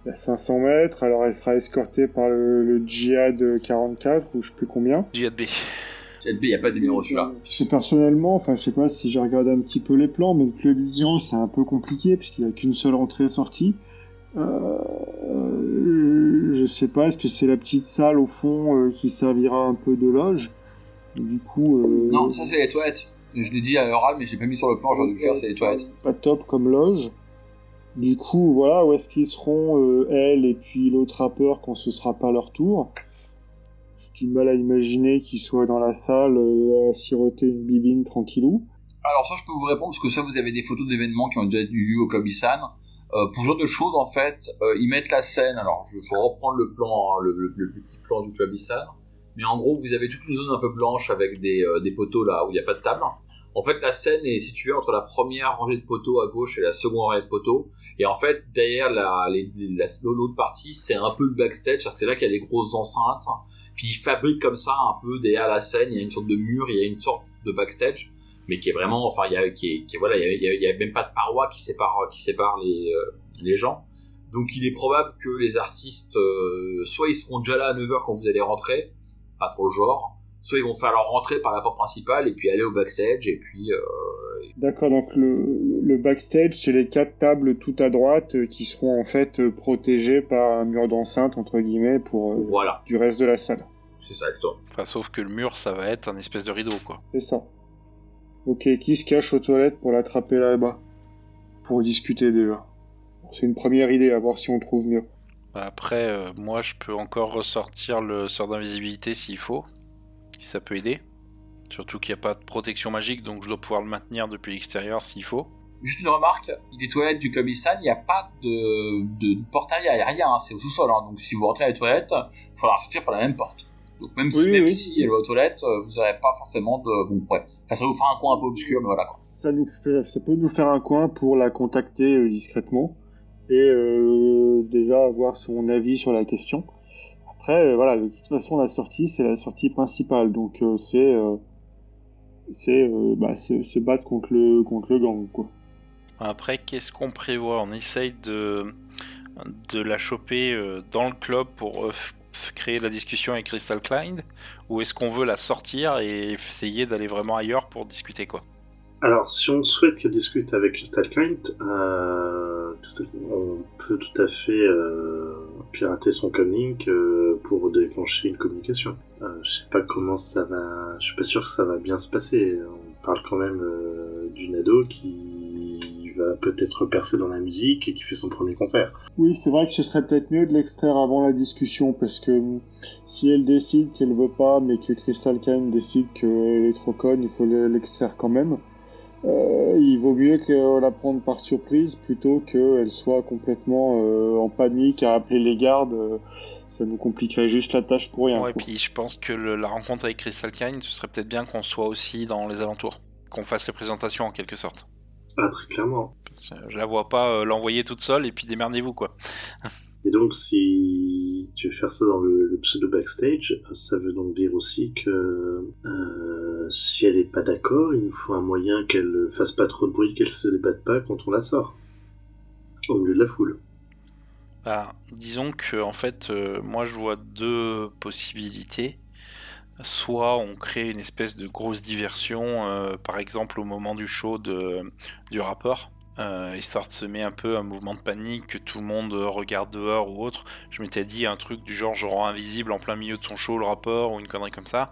Il y a 500 mètres, alors elle sera escortée par le, le Djihad 44 ou je sais plus combien. JB. Il n'y a pas de numéro celui-là. Que personnellement, enfin je sais pas si j'ai regardé un petit peu les plans, mais le club Vision c'est un peu compliqué puisqu'il n'y a qu'une seule entrée et sortie. Euh, je sais pas, est-ce que c'est la petite salle au fond euh, qui servira un peu de loge? Du coup, euh, Non, ça c'est les toilettes. Je l'ai dit à l'oral, mais je l'ai pas mis sur le plan, j'aurais dû le faire, c'est les toilettes. pas top comme loge. Du coup, voilà, où est-ce qu'ils seront, elle et puis l'autre rappeur, quand ce sera pas leur tour? J'ai du mal à imaginer qu'ils soient dans la salle euh, à siroter une bibine tranquillou. Alors ça, je peux vous répondre, parce que ça, vous avez des photos d'événements qui ont déjà eu lieu au Club Issan. Euh, pour ce genre de choses, en fait, euh, ils mettent la scène. Alors, il faut reprendre le plan, hein, le, le- le petit plan du Club Issan. Mais en gros, vous avez toute une zone un peu blanche avec des, euh, des poteaux là où il n'y a pas de table. En fait, la scène est située entre la première rangée de poteaux à gauche et la seconde rangée de poteaux. Et en fait, derrière la, les- la- l'autre partie, c'est un peu le backstage. C'est là qu'il y a les grosses enceintes. Puis ils fabriquent comme ça un peu derrière la scène. Il y a une sorte de mur, il y a une sorte de backstage mais qui est vraiment, enfin, il y a, qui est, qui est- voilà, il y a, il y il même pas de paroi qui sépare, qui sépare les, euh, les gens. Donc, il est probable que les artistes, euh, soit ils seront déjà là à 9h quand vous allez rentrer, pas trop le genre, soit ils vont faire leur rentrée par la porte principale et puis aller au backstage et puis, euh, D'accord, donc le, le backstage, c'est les quatre tables tout à droite euh, qui seront en fait euh, protégées par un mur d'enceinte, entre guillemets, pour voilà, du reste de la salle. C'est ça, exactement. Enfin, sauf que le mur, ça va être un espèce de rideau, quoi. C'est ça. Ok, qui se cache aux toilettes pour l'attraper là-bas? Pour discuter déjà. C'est une première idée, à voir si on trouve mieux. Bah, Après, euh, moi, je peux encore ressortir le sort d'invisibilité s'il faut, si ça peut aider. Surtout qu'il n'y a pas de protection magique, donc je dois pouvoir le maintenir depuis l'extérieur s'il faut. Juste une remarque, les toilettes du Club Issan, il n'y a pas de, de, de porte arrière, il n'y a rien, hein, c'est au sous-sol. hein. donc si vous rentrez à les toilettes, il faudra sortir par la même porte. Donc même si, Oui, même oui. si elle va aux toilettes, euh, vous n'aurez pas forcément de... Bon, ouais. Enfin, ça vous fera un coin un peu obscur, mais voilà quoi. Ça, nous fait, ça peut nous faire un coin pour la contacter euh, discrètement et euh, déjà avoir son avis sur la question. Après, euh, voilà, de toute façon, la sortie, c'est la sortie principale, donc euh, c'est euh, c'est euh, bah, se battre contre le contre le gang, quoi. Après, qu'est-ce qu'on prévoit? On essaye de, de la choper euh, dans le club pour euh, créer la discussion avec Crystal Klein Ou est-ce qu'on veut la sortir et essayer d'aller vraiment ailleurs pour discuter, quoi? Alors, si on souhaite qu'elle discute avec Crystal Kind, euh, on peut tout à fait euh, pirater son comlink euh, pour déclencher une communication. Euh, je sais pas comment ça va. Je suis pas sûr que ça va bien se passer. On parle quand même d'une ado qui qui va peut-être percer dans la musique et qui fait son premier concert. Oui, c'est vrai que ce serait peut-être mieux de l'extraire avant la discussion, parce que hum, si elle décide qu'elle veut pas, mais que Crystal Kane décide qu'elle est trop conne, il faut l'extraire quand même. Euh, il vaut mieux que la prendre par surprise plutôt qu'elle soit complètement euh, en panique à appeler les gardes. Euh, ça nous compliquerait juste la tâche pour rien. Ouais, puis je pense que la rencontre avec Crystal Kine, ce serait peut-être bien qu'on soit aussi dans les alentours, qu'on fasse les présentations en quelque sorte. Ah, très clairement. je la vois pas l'envoyer toute seule et puis démerdez-vous quoi. Et donc, si tu veux faire ça dans le, pseudo backstage, ça veut donc dire aussi que euh, si elle n'est pas d'accord, il nous faut un moyen qu'elle fasse pas trop de bruit, qu'elle se débatte pas quand on la sort, au milieu de la foule. Bah, disons que en fait, euh, moi je vois deux possibilités. Soit on crée une espèce de grosse diversion, euh, par exemple au moment du show de, du rappeur, euh, histoire de semer un peu un mouvement de panique, que tout le monde regarde dehors ou autre. Je m'étais dit un truc du genre je rends invisible en plein milieu de son show le rapport ou une connerie comme ça.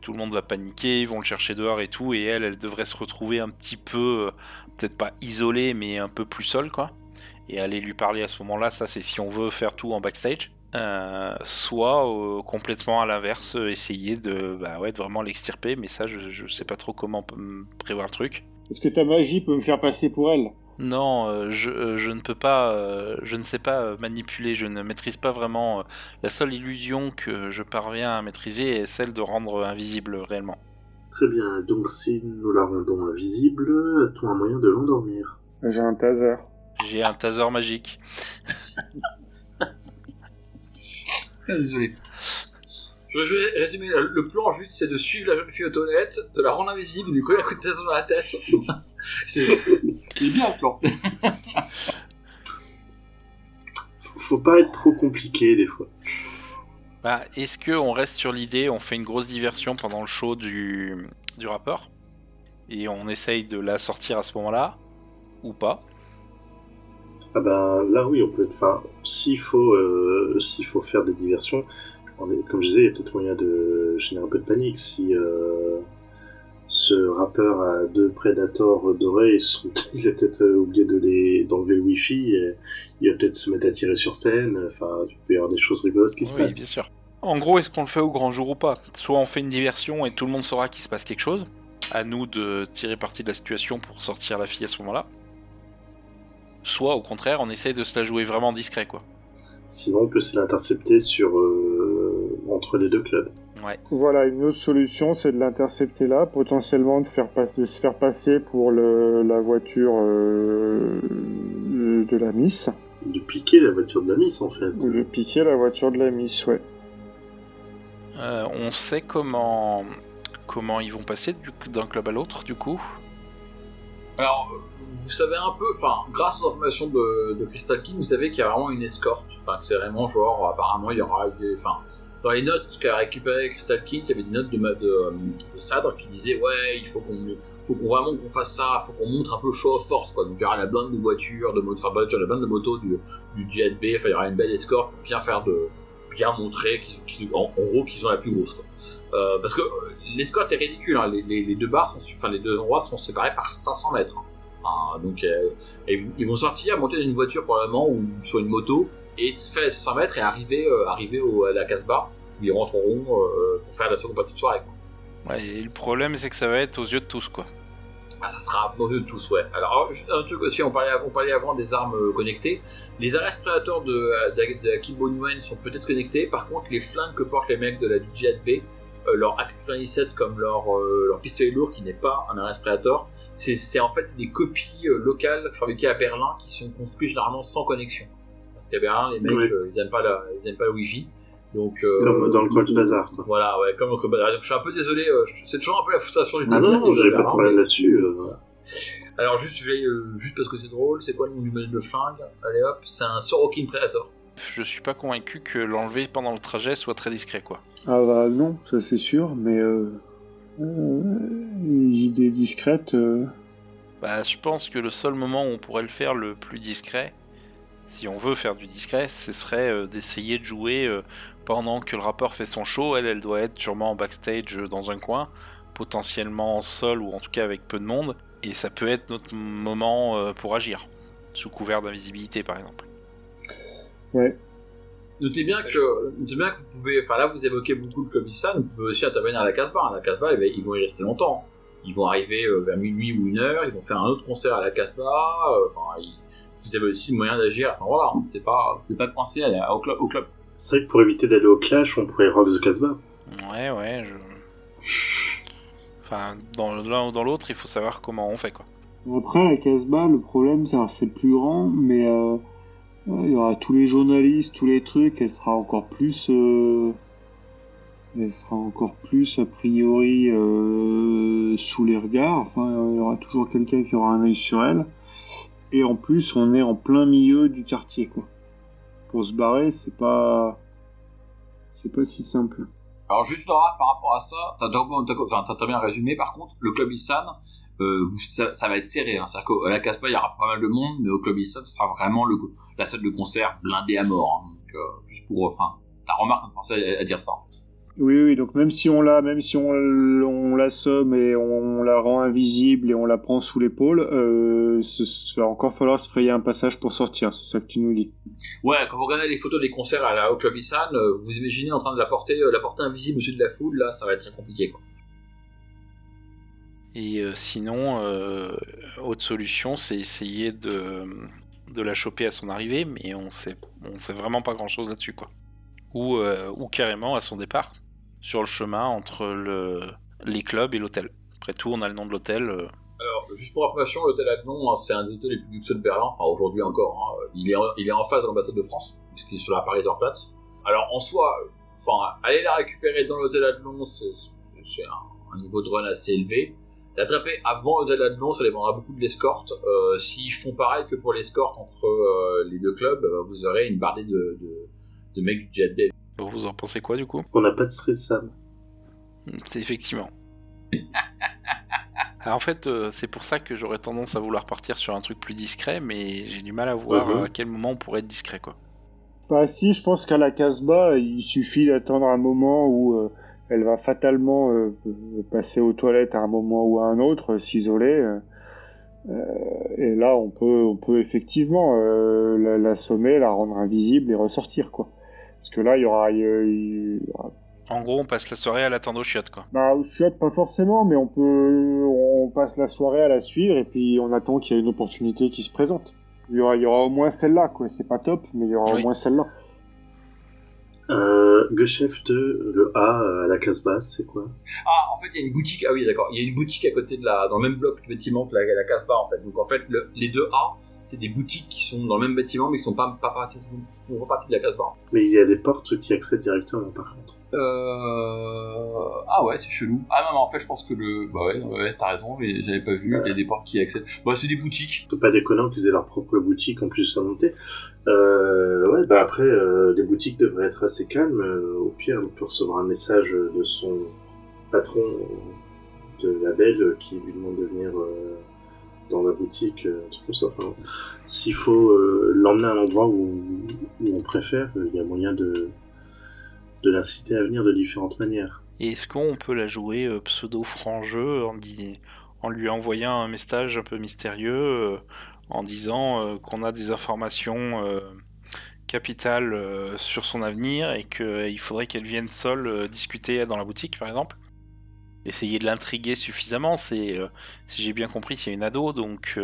Tout le monde va paniquer, ils vont le chercher dehors et tout, et elle, elle devrait se retrouver un petit peu, euh, peut-être pas isolée, mais un peu plus seule, quoi. Et aller lui parler à ce moment-là, ça c'est si on veut faire tout en backstage. Euh, soit complètement à l'inverse, essayer de, bah ouais, de vraiment l'extirper, mais ça je, je sais pas trop comment prévoir le truc. Est-ce que ta magie peut me faire passer pour elle? Non, euh, je, euh, je, ne peux pas, euh, je ne sais pas manipuler, je ne maîtrise pas vraiment. la seule illusion que je parviens à maîtriser est celle de rendre invisible réellement. Très bien, donc si nous la rendons invisible, as-tu un moyen de l'endormir? J'ai un taser. J'ai un taser magique. Désolé. Je vais résumer le plan juste c'est de suivre la jeune fille aux toilettes, de la rendre invisible, de lui coller un coup de tête dans la tête. c'est bien le plan. Faut pas être trop compliqué des fois. Bah, est-ce que on reste sur l'idée, on fait une grosse diversion pendant le show du, du rappeur et on essaye de la sortir à ce moment-là ou pas? Ah ben là oui, on peut. Enfin, s'il faut, euh, s'il faut faire des diversions, comme je disais, il y a peut-être moyen de générer un peu de panique si euh, ce rappeur a deux prédateurs dorés, il a peut-être oublié de les d'enlever le wifi, et il va peut-être se mettre à tirer sur scène, enfin, il peut y avoir des choses rigolotes qui se oui, passent. bien sûr. En gros, est-ce qu'on le fait au grand jour ou pas? Soit on fait une diversion et tout le monde saura qu'il se passe quelque chose, à nous de tirer parti de la situation pour sortir la fille à ce moment-là. Soit au contraire, on essaye de se la jouer vraiment discret, quoi. Sinon, on peut se l'intercepter sur euh, entre les deux clubs. Ouais. Voilà, une autre solution, c'est de l'intercepter là, potentiellement de, faire de se faire passer pour le, la voiture euh, de la Miss. De piquer la voiture de la Miss, en fait. Ou de piquer la voiture de la Miss, ouais. Euh, on sait comment comment ils vont passer d'un club à l'autre, du coup. Alors, vous savez un peu, enfin, grâce aux informations de, de Crystal King, vous savez qu'il y a vraiment une escorte. Enfin, c'est vraiment genre, apparemment, il y aura des. Enfin, dans les notes qu'a récupéré Crystal King, il y avait des notes de, de, de Sadre qui disaient Ouais, il faut qu'on faut qu'on vraiment qu'on fasse ça, faut qu'on montre un peu show of force, quoi. Donc, il y aura la blinde de voitures, de motos, enfin, la blinde de motos du, du B, enfin, il y aura une belle escorte pour bien faire de. bien montrer qu'ils, en, gros qu'ils ont la plus grosse, quoi. Euh, parce que l'escorte est ridicule, hein. les, les, les, deux bars, sont, enfin les deux endroits sont séparés par 500 mètres. Hein donc, euh, ils vont sortir, monter dans une voiture probablement ou sur une moto et faire les 600 mètres et arriver, euh, arriver au, à la casse-bar où ils rentreront euh, pour faire la seconde partie de soirée. Ouais, et le problème, c'est que ça va être aux yeux de tous, quoi. Ah, ça sera aux yeux de tous, ouais. Alors, juste un truc aussi, on parlait, on parlait avant des armes connectées. Les arrêts prédateurs de, de, de Kimbo Nguyen sont peut-être connectés. Par contre, les flingues que portent les mecs de la DJB, leur AK-97 comme leur, leur pistolet lourd qui n'est pas un arrest prédateur, c'est en fait des copies euh, locales fabriquées à Berlin qui sont construites généralement sans connexion. Parce qu'à Berlin, les mecs, euh, ils aiment pas la, ils aiment pas le Wi-Fi. Donc, euh, comme dans le Coach Bazar. Quoi. Voilà, ouais, comme dans le Coach Bazar. Donc, je suis un peu désolé, c'est toujours un peu la frustration du Ah non, j'ai pas de problème là-dessus. Alors, juste, je vais, juste parce que c'est drôle, c'est quoi le nom du modèle de flingue? Allez hop, c'est un Sorokin Predator. Je suis pas convaincu que l'enlever pendant le trajet soit très discret, quoi. Ah bah non, ça c'est sûr, mais euh, les idées discrètes. Euh... Bah, je pense que le seul moment où on pourrait le faire le plus discret, si on veut faire du discret, ce serait euh, d'essayer de jouer euh, pendant que le rappeur fait son show. Elle, elle doit être sûrement en backstage euh, dans un coin, potentiellement seule ou en tout cas avec peu de monde. Et ça peut être notre moment euh, pour agir, sous couvert d'invisibilité par exemple. Ouais. Notez bien que, notez bien que vous pouvez, enfin là vous évoquez beaucoup le Club Issa, vous pouvez aussi intervenir à la Casbah. À la Casbah, eh ben, ils vont y rester longtemps. Ils vont arriver euh, vers minuit ou une heure, ils vont faire un autre concert à la Casbah. euh, Enfin, ils- vous avez aussi le moyen d'agir à cet endroit-là. hein. C'est pas, c'est pas de penser à la- au club. Au club. C'est vrai que pour éviter d'aller au clash, on pourrait rock the Casbah. Ouais, ouais, je. Enfin, dans l'un ou dans l'autre, il faut savoir comment on fait quoi. Après, la Casbah, le problème, c'est c'est plus grand, mais euh, il y aura tous les journalistes, tous les trucs, elle sera encore plus. euh, elle sera encore plus, a priori, euh, sous les regards. Enfin, il y aura toujours quelqu'un qui aura un œil sur elle. Et en plus, on est en plein milieu du quartier, quoi. Pour se barrer, c'est pas. C'est pas si simple. Alors juste par rapport à ça, t'as bien résumé. Par contre, le club Issan, euh, vous- ça, ça va être serré. Hein. C'est-à-dire qu'à la Casbah, il y aura pas mal de monde, mais au club Issan, ce sera vraiment le, la salle de concert blindée à mort. hein. Donc, euh, juste pour, enfin, ta remarque me pensait à, à dire ça. en fait. Oui, oui, donc même si on l'a, même si on, on l'assomme et on la rend invisible et on la prend sous l'épaule, euh, ce va encore falloir se frayer un passage pour sortir, c'est ça que tu nous dis. Ouais, quand vous regardez les photos des concerts à la, au club Issan, euh, vous imaginez en train de la porter, la porter invisible au-dessus de la foule, là, ça va être très compliqué. Quoi. Et euh, sinon, euh, autre solution, c'est essayer de, la choper à son arrivée, mais on sait, on sait vraiment pas grand chose là-dessus, quoi. Ou, euh, ou carrément à son départ, sur le chemin entre le, les clubs et l'hôtel. Après tout, on a le nom de l'hôtel. Alors, juste pour information, l'hôtel Adlon, hein, c'est un des hôtels les plus luxueux de Berlin, enfin aujourd'hui encore. hein. Il, est en, il est en face de l'ambassade de France, puisqu'il est sur la Pariser Platz. Alors en soi, aller la récupérer dans l'hôtel Adlon, c'est un, un niveau de run assez élevé. L'attraper avant l'hôtel Adlon, ça dépendra beaucoup de l'escorte. Euh, S'ils font pareil que pour l'escorte entre euh, les deux clubs, euh, vous aurez une bardée de, de, de mecs du Jet. Vous en pensez quoi du coup? On n'a pas de stress, Sam. C'est effectivement. Alors, en fait, euh, c'est pour ça que j'aurais tendance à vouloir partir sur un truc plus discret, mais j'ai du mal à voir Mhm. à quel moment on pourrait être discret, quoi. Bah si, je pense qu'à la Casbah, il suffit d'attendre un moment où euh, elle va fatalement euh, passer aux toilettes à un moment ou à un autre, euh, s'isoler. euh, et là, on peut, on peut effectivement la- l'assommer, la rendre invisible et ressortir, quoi. Parce que là, il y aura, il y- il y aura En gros, on passe la soirée à l'attendre aux chiottes, quoi. Bah, au shot, pas forcément, mais on peut, on passe la soirée à la suivre et puis on attend qu'il y ait une opportunité qui se présente. Il y aura, il y aura au moins celle-là, quoi. C'est pas top, mais il y aura Oui. au moins celle-là. Euh, Geschäft, le A euh, à la Casbah, c'est quoi? Ah, en fait, il y a une boutique. Ah oui, d'accord. Il y a une boutique à côté de la, dans le même bloc de bâtiment que la, la Casbah, en fait. Donc, en fait, le- les deux A, c'est des boutiques qui sont dans le même bâtiment, mais qui sont pas, pas partie, font pas partie de la Casbah. Mais il y a des portes qui accèdent directement, par contre. Euh... Ah ouais, c'est chelou. Ah non, mais en fait, je pense que le. Bah ouais, ouais t'as raison, mais j'avais pas vu. Il y a des portes qui accèdent. Bah, c'est des boutiques. C'est pas déconnant qu'ils aient leur propre boutique en plus à monter. Euh, ouais, bah après, euh, les boutiques devraient être assez calmes. Euh, au pire, on peut recevoir un message de son patron de label qui lui demande de venir dans la boutique, un truc comme ça. Enfin, S'il faut l'emmener à un endroit où, où on préfère, il y a moyen de, de l'inciter à venir de différentes manières. Et est-ce qu'on peut la jouer euh, pseudo-frangeux en, en lui envoyant un message un peu mystérieux, euh, en disant euh, qu'on a des informations capitales sur son avenir et qu'il faudrait qu'elle vienne seule discuter dans la boutique, par exemple? Essayer de l'intriguer suffisamment, si j'ai bien compris, c'est une ado, donc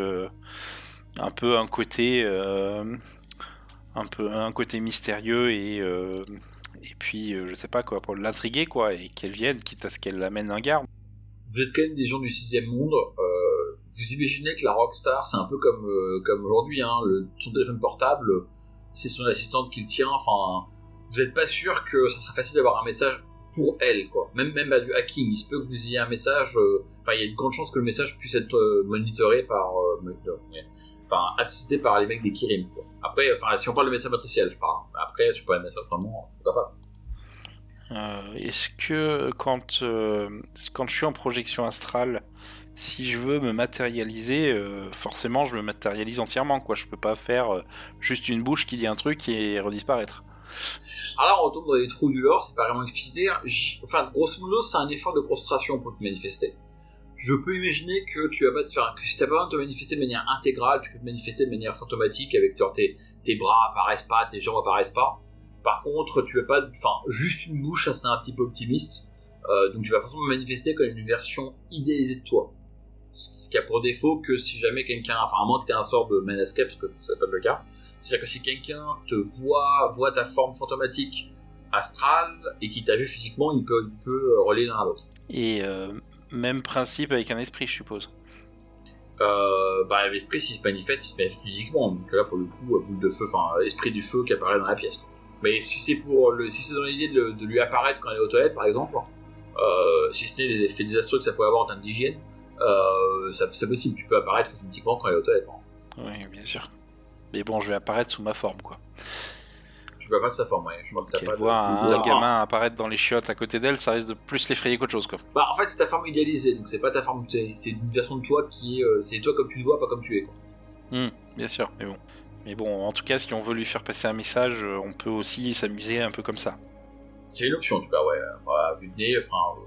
un peu un côté, un peu un côté mystérieux et et puis euh, je sais pas quoi pour l'intriguer quoi et qu'elle vienne quitte à ce qu'elle l'amène un garde. Vous êtes quand même des gens du sixième monde. Euh, vous imaginez que la rockstar, c'est un peu comme, euh, comme aujourd'hui, hein, le, son téléphone portable, c'est son assistante qui le tient. Enfin, vous n'êtes pas sûr que ça sera facile d'avoir un message pour elle, quoi. Même, même à du hacking, il se peut que vous ayez un message. Enfin, il y a une grande chance que le message puisse être monitoré par. monitor- ouais. Enfin, assisté par les mecs des Kirim, quoi. Après, enfin, si on parle de message matriciel, je parle. Après, si on parle de message vraiment, pourquoi pas? Euh, Est-ce que quand euh, quand je suis en projection astrale, si je veux me matérialiser, euh, forcément je me matérialise entièrement quoi. Je peux pas faire euh, juste une bouche qui dit un truc et redisparaître. Alors là, on retombe dans les trous du lore, c'est pas vraiment explicité. J- Enfin, grosso modo, c'est un effort de concentration pour te manifester. Je peux imaginer que tu as pas, enfin, que si t'as pas besoin de te manifester de manière intégrale, tu peux te manifester de manière fantomatique avec tes, bras apparaissent pas, tes jambes apparaissent pas. Par contre, tu vas pas, enfin, juste une bouche, ça c'est un petit peu optimiste. Euh, donc tu vas forcément manifester comme une version idéalisée de toi. Ce qui a pour défaut que si jamais quelqu'un, enfin à moins que tu aies un sort de Manascape, parce que ce n'est pas le cas, c'est-à-dire que si quelqu'un te voit, voit ta forme fantomatique astrale et qui t'a vu physiquement, il peut, il peut relayer l'un à l'autre. Et euh, même principe avec un esprit, je suppose. Euh, bah, l'esprit, s'il se manifeste, il se manifeste physiquement. Donc là, pour le coup, boule de feu, enfin, esprit du feu qui apparaît dans la pièce. Mais si c'est pour le, si c'est dans l'idée de, de, lui apparaître quand il est aux toilettes, par exemple, euh, si ce n'est les effets désastreux que ça peut avoir en termes d'hygiène, euh, c'est possible. Tu peux apparaître physiquement quand il est aux toilettes. Oui, bien sûr. Mais bon, je vais apparaître sous ma forme, quoi. Pas sa forme, ouais. Je vois que pas voir un, gamin apparaître dans les chiottes à côté d'elle, ça risque de plus l'effrayer qu'autre chose, quoi. Bah, en fait, c'est ta forme idéalisée, donc c'est pas ta forme, c'est une version de toi qui est, euh, c'est toi comme tu le vois, pas comme tu es, quoi. Mmh, bien sûr, mais bon. Mais bon, en tout cas, si on veut lui faire passer un message, euh, on peut aussi s'amuser un peu comme ça. C'est une option, en tout cas, ouais. Voilà, vu de nez, enfin,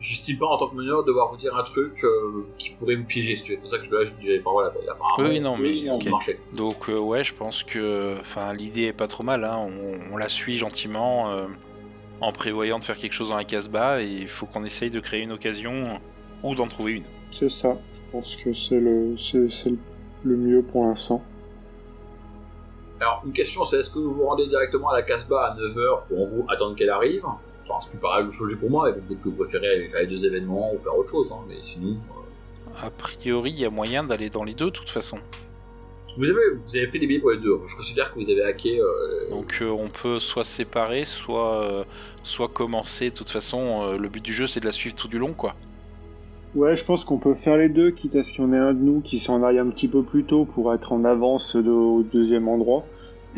j'estime pas en tant que meneur devoir vous dire un truc euh, qui pourrait vous piéger. C'est pour ça que je vais dire, enfin voilà, il a Oui, non, mais okay. Donc euh, ouais, je pense que, enfin, l'idée est pas trop mal. Hein. On, la suit gentiment euh, en prévoyant de faire quelque chose dans la casse-bas et il faut qu'on essaye de créer une occasion ou d'en trouver une. C'est ça. Je pense que c'est le, c'est, le mieux pour l'instant. Alors, une question, c'est est-ce que vous vous rendez directement à la casse-bas à 9h pour en gros attendre qu'elle arrive Enfin, ce qui paraît le changer pour moi, peut-être que vous préférez faire les deux événements ou faire autre chose, hein, mais sinon. Euh, A priori, il y a moyen d'aller dans les deux, de toute façon. Vous avez, vous avez pris des billets pour les deux. Je considère que vous avez hacké. Euh, Donc euh, on peut soit se séparer, soit, soit commencer. De toute façon, le but du jeu, c'est de la suivre tout du long, quoi. Ouais, je pense qu'on peut faire les deux, quitte à ce qu'il y en ait un de nous qui s'en aille un petit peu plus tôt pour être en avance au deuxième endroit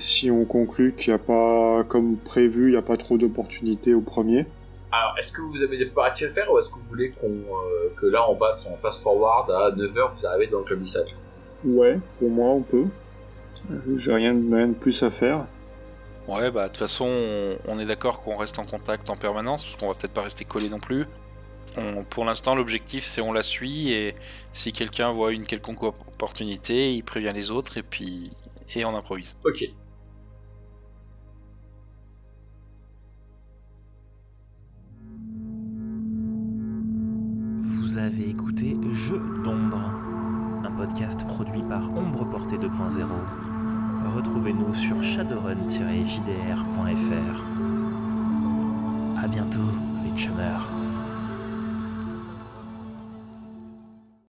si on conclut qu'il n'y a pas, comme prévu, il n'y a pas trop d'opportunités au premier. Alors, est-ce que vous avez des préparatifs à faire ou est-ce que vous voulez qu'on, euh, que là on passe en fast forward à 9h, vous arrivez dans le club Ouais, pour moi on peut. J'ai rien de, rien de plus à faire. Ouais, bah de toute façon, on, est d'accord qu'on reste en contact en permanence, parce qu'on va peut-être pas rester collé non plus. pour l'instant, l'objectif c'est on la suit et si quelqu'un voit une quelconque opportunité, il prévient les autres et puis et on improvise. Ok. Vous avez écouté Jeu d'ombre, un podcast produit par Ombre Portée 2.0. Retrouvez-nous sur shadowrun-jdr.fr. A bientôt, les chumeurs.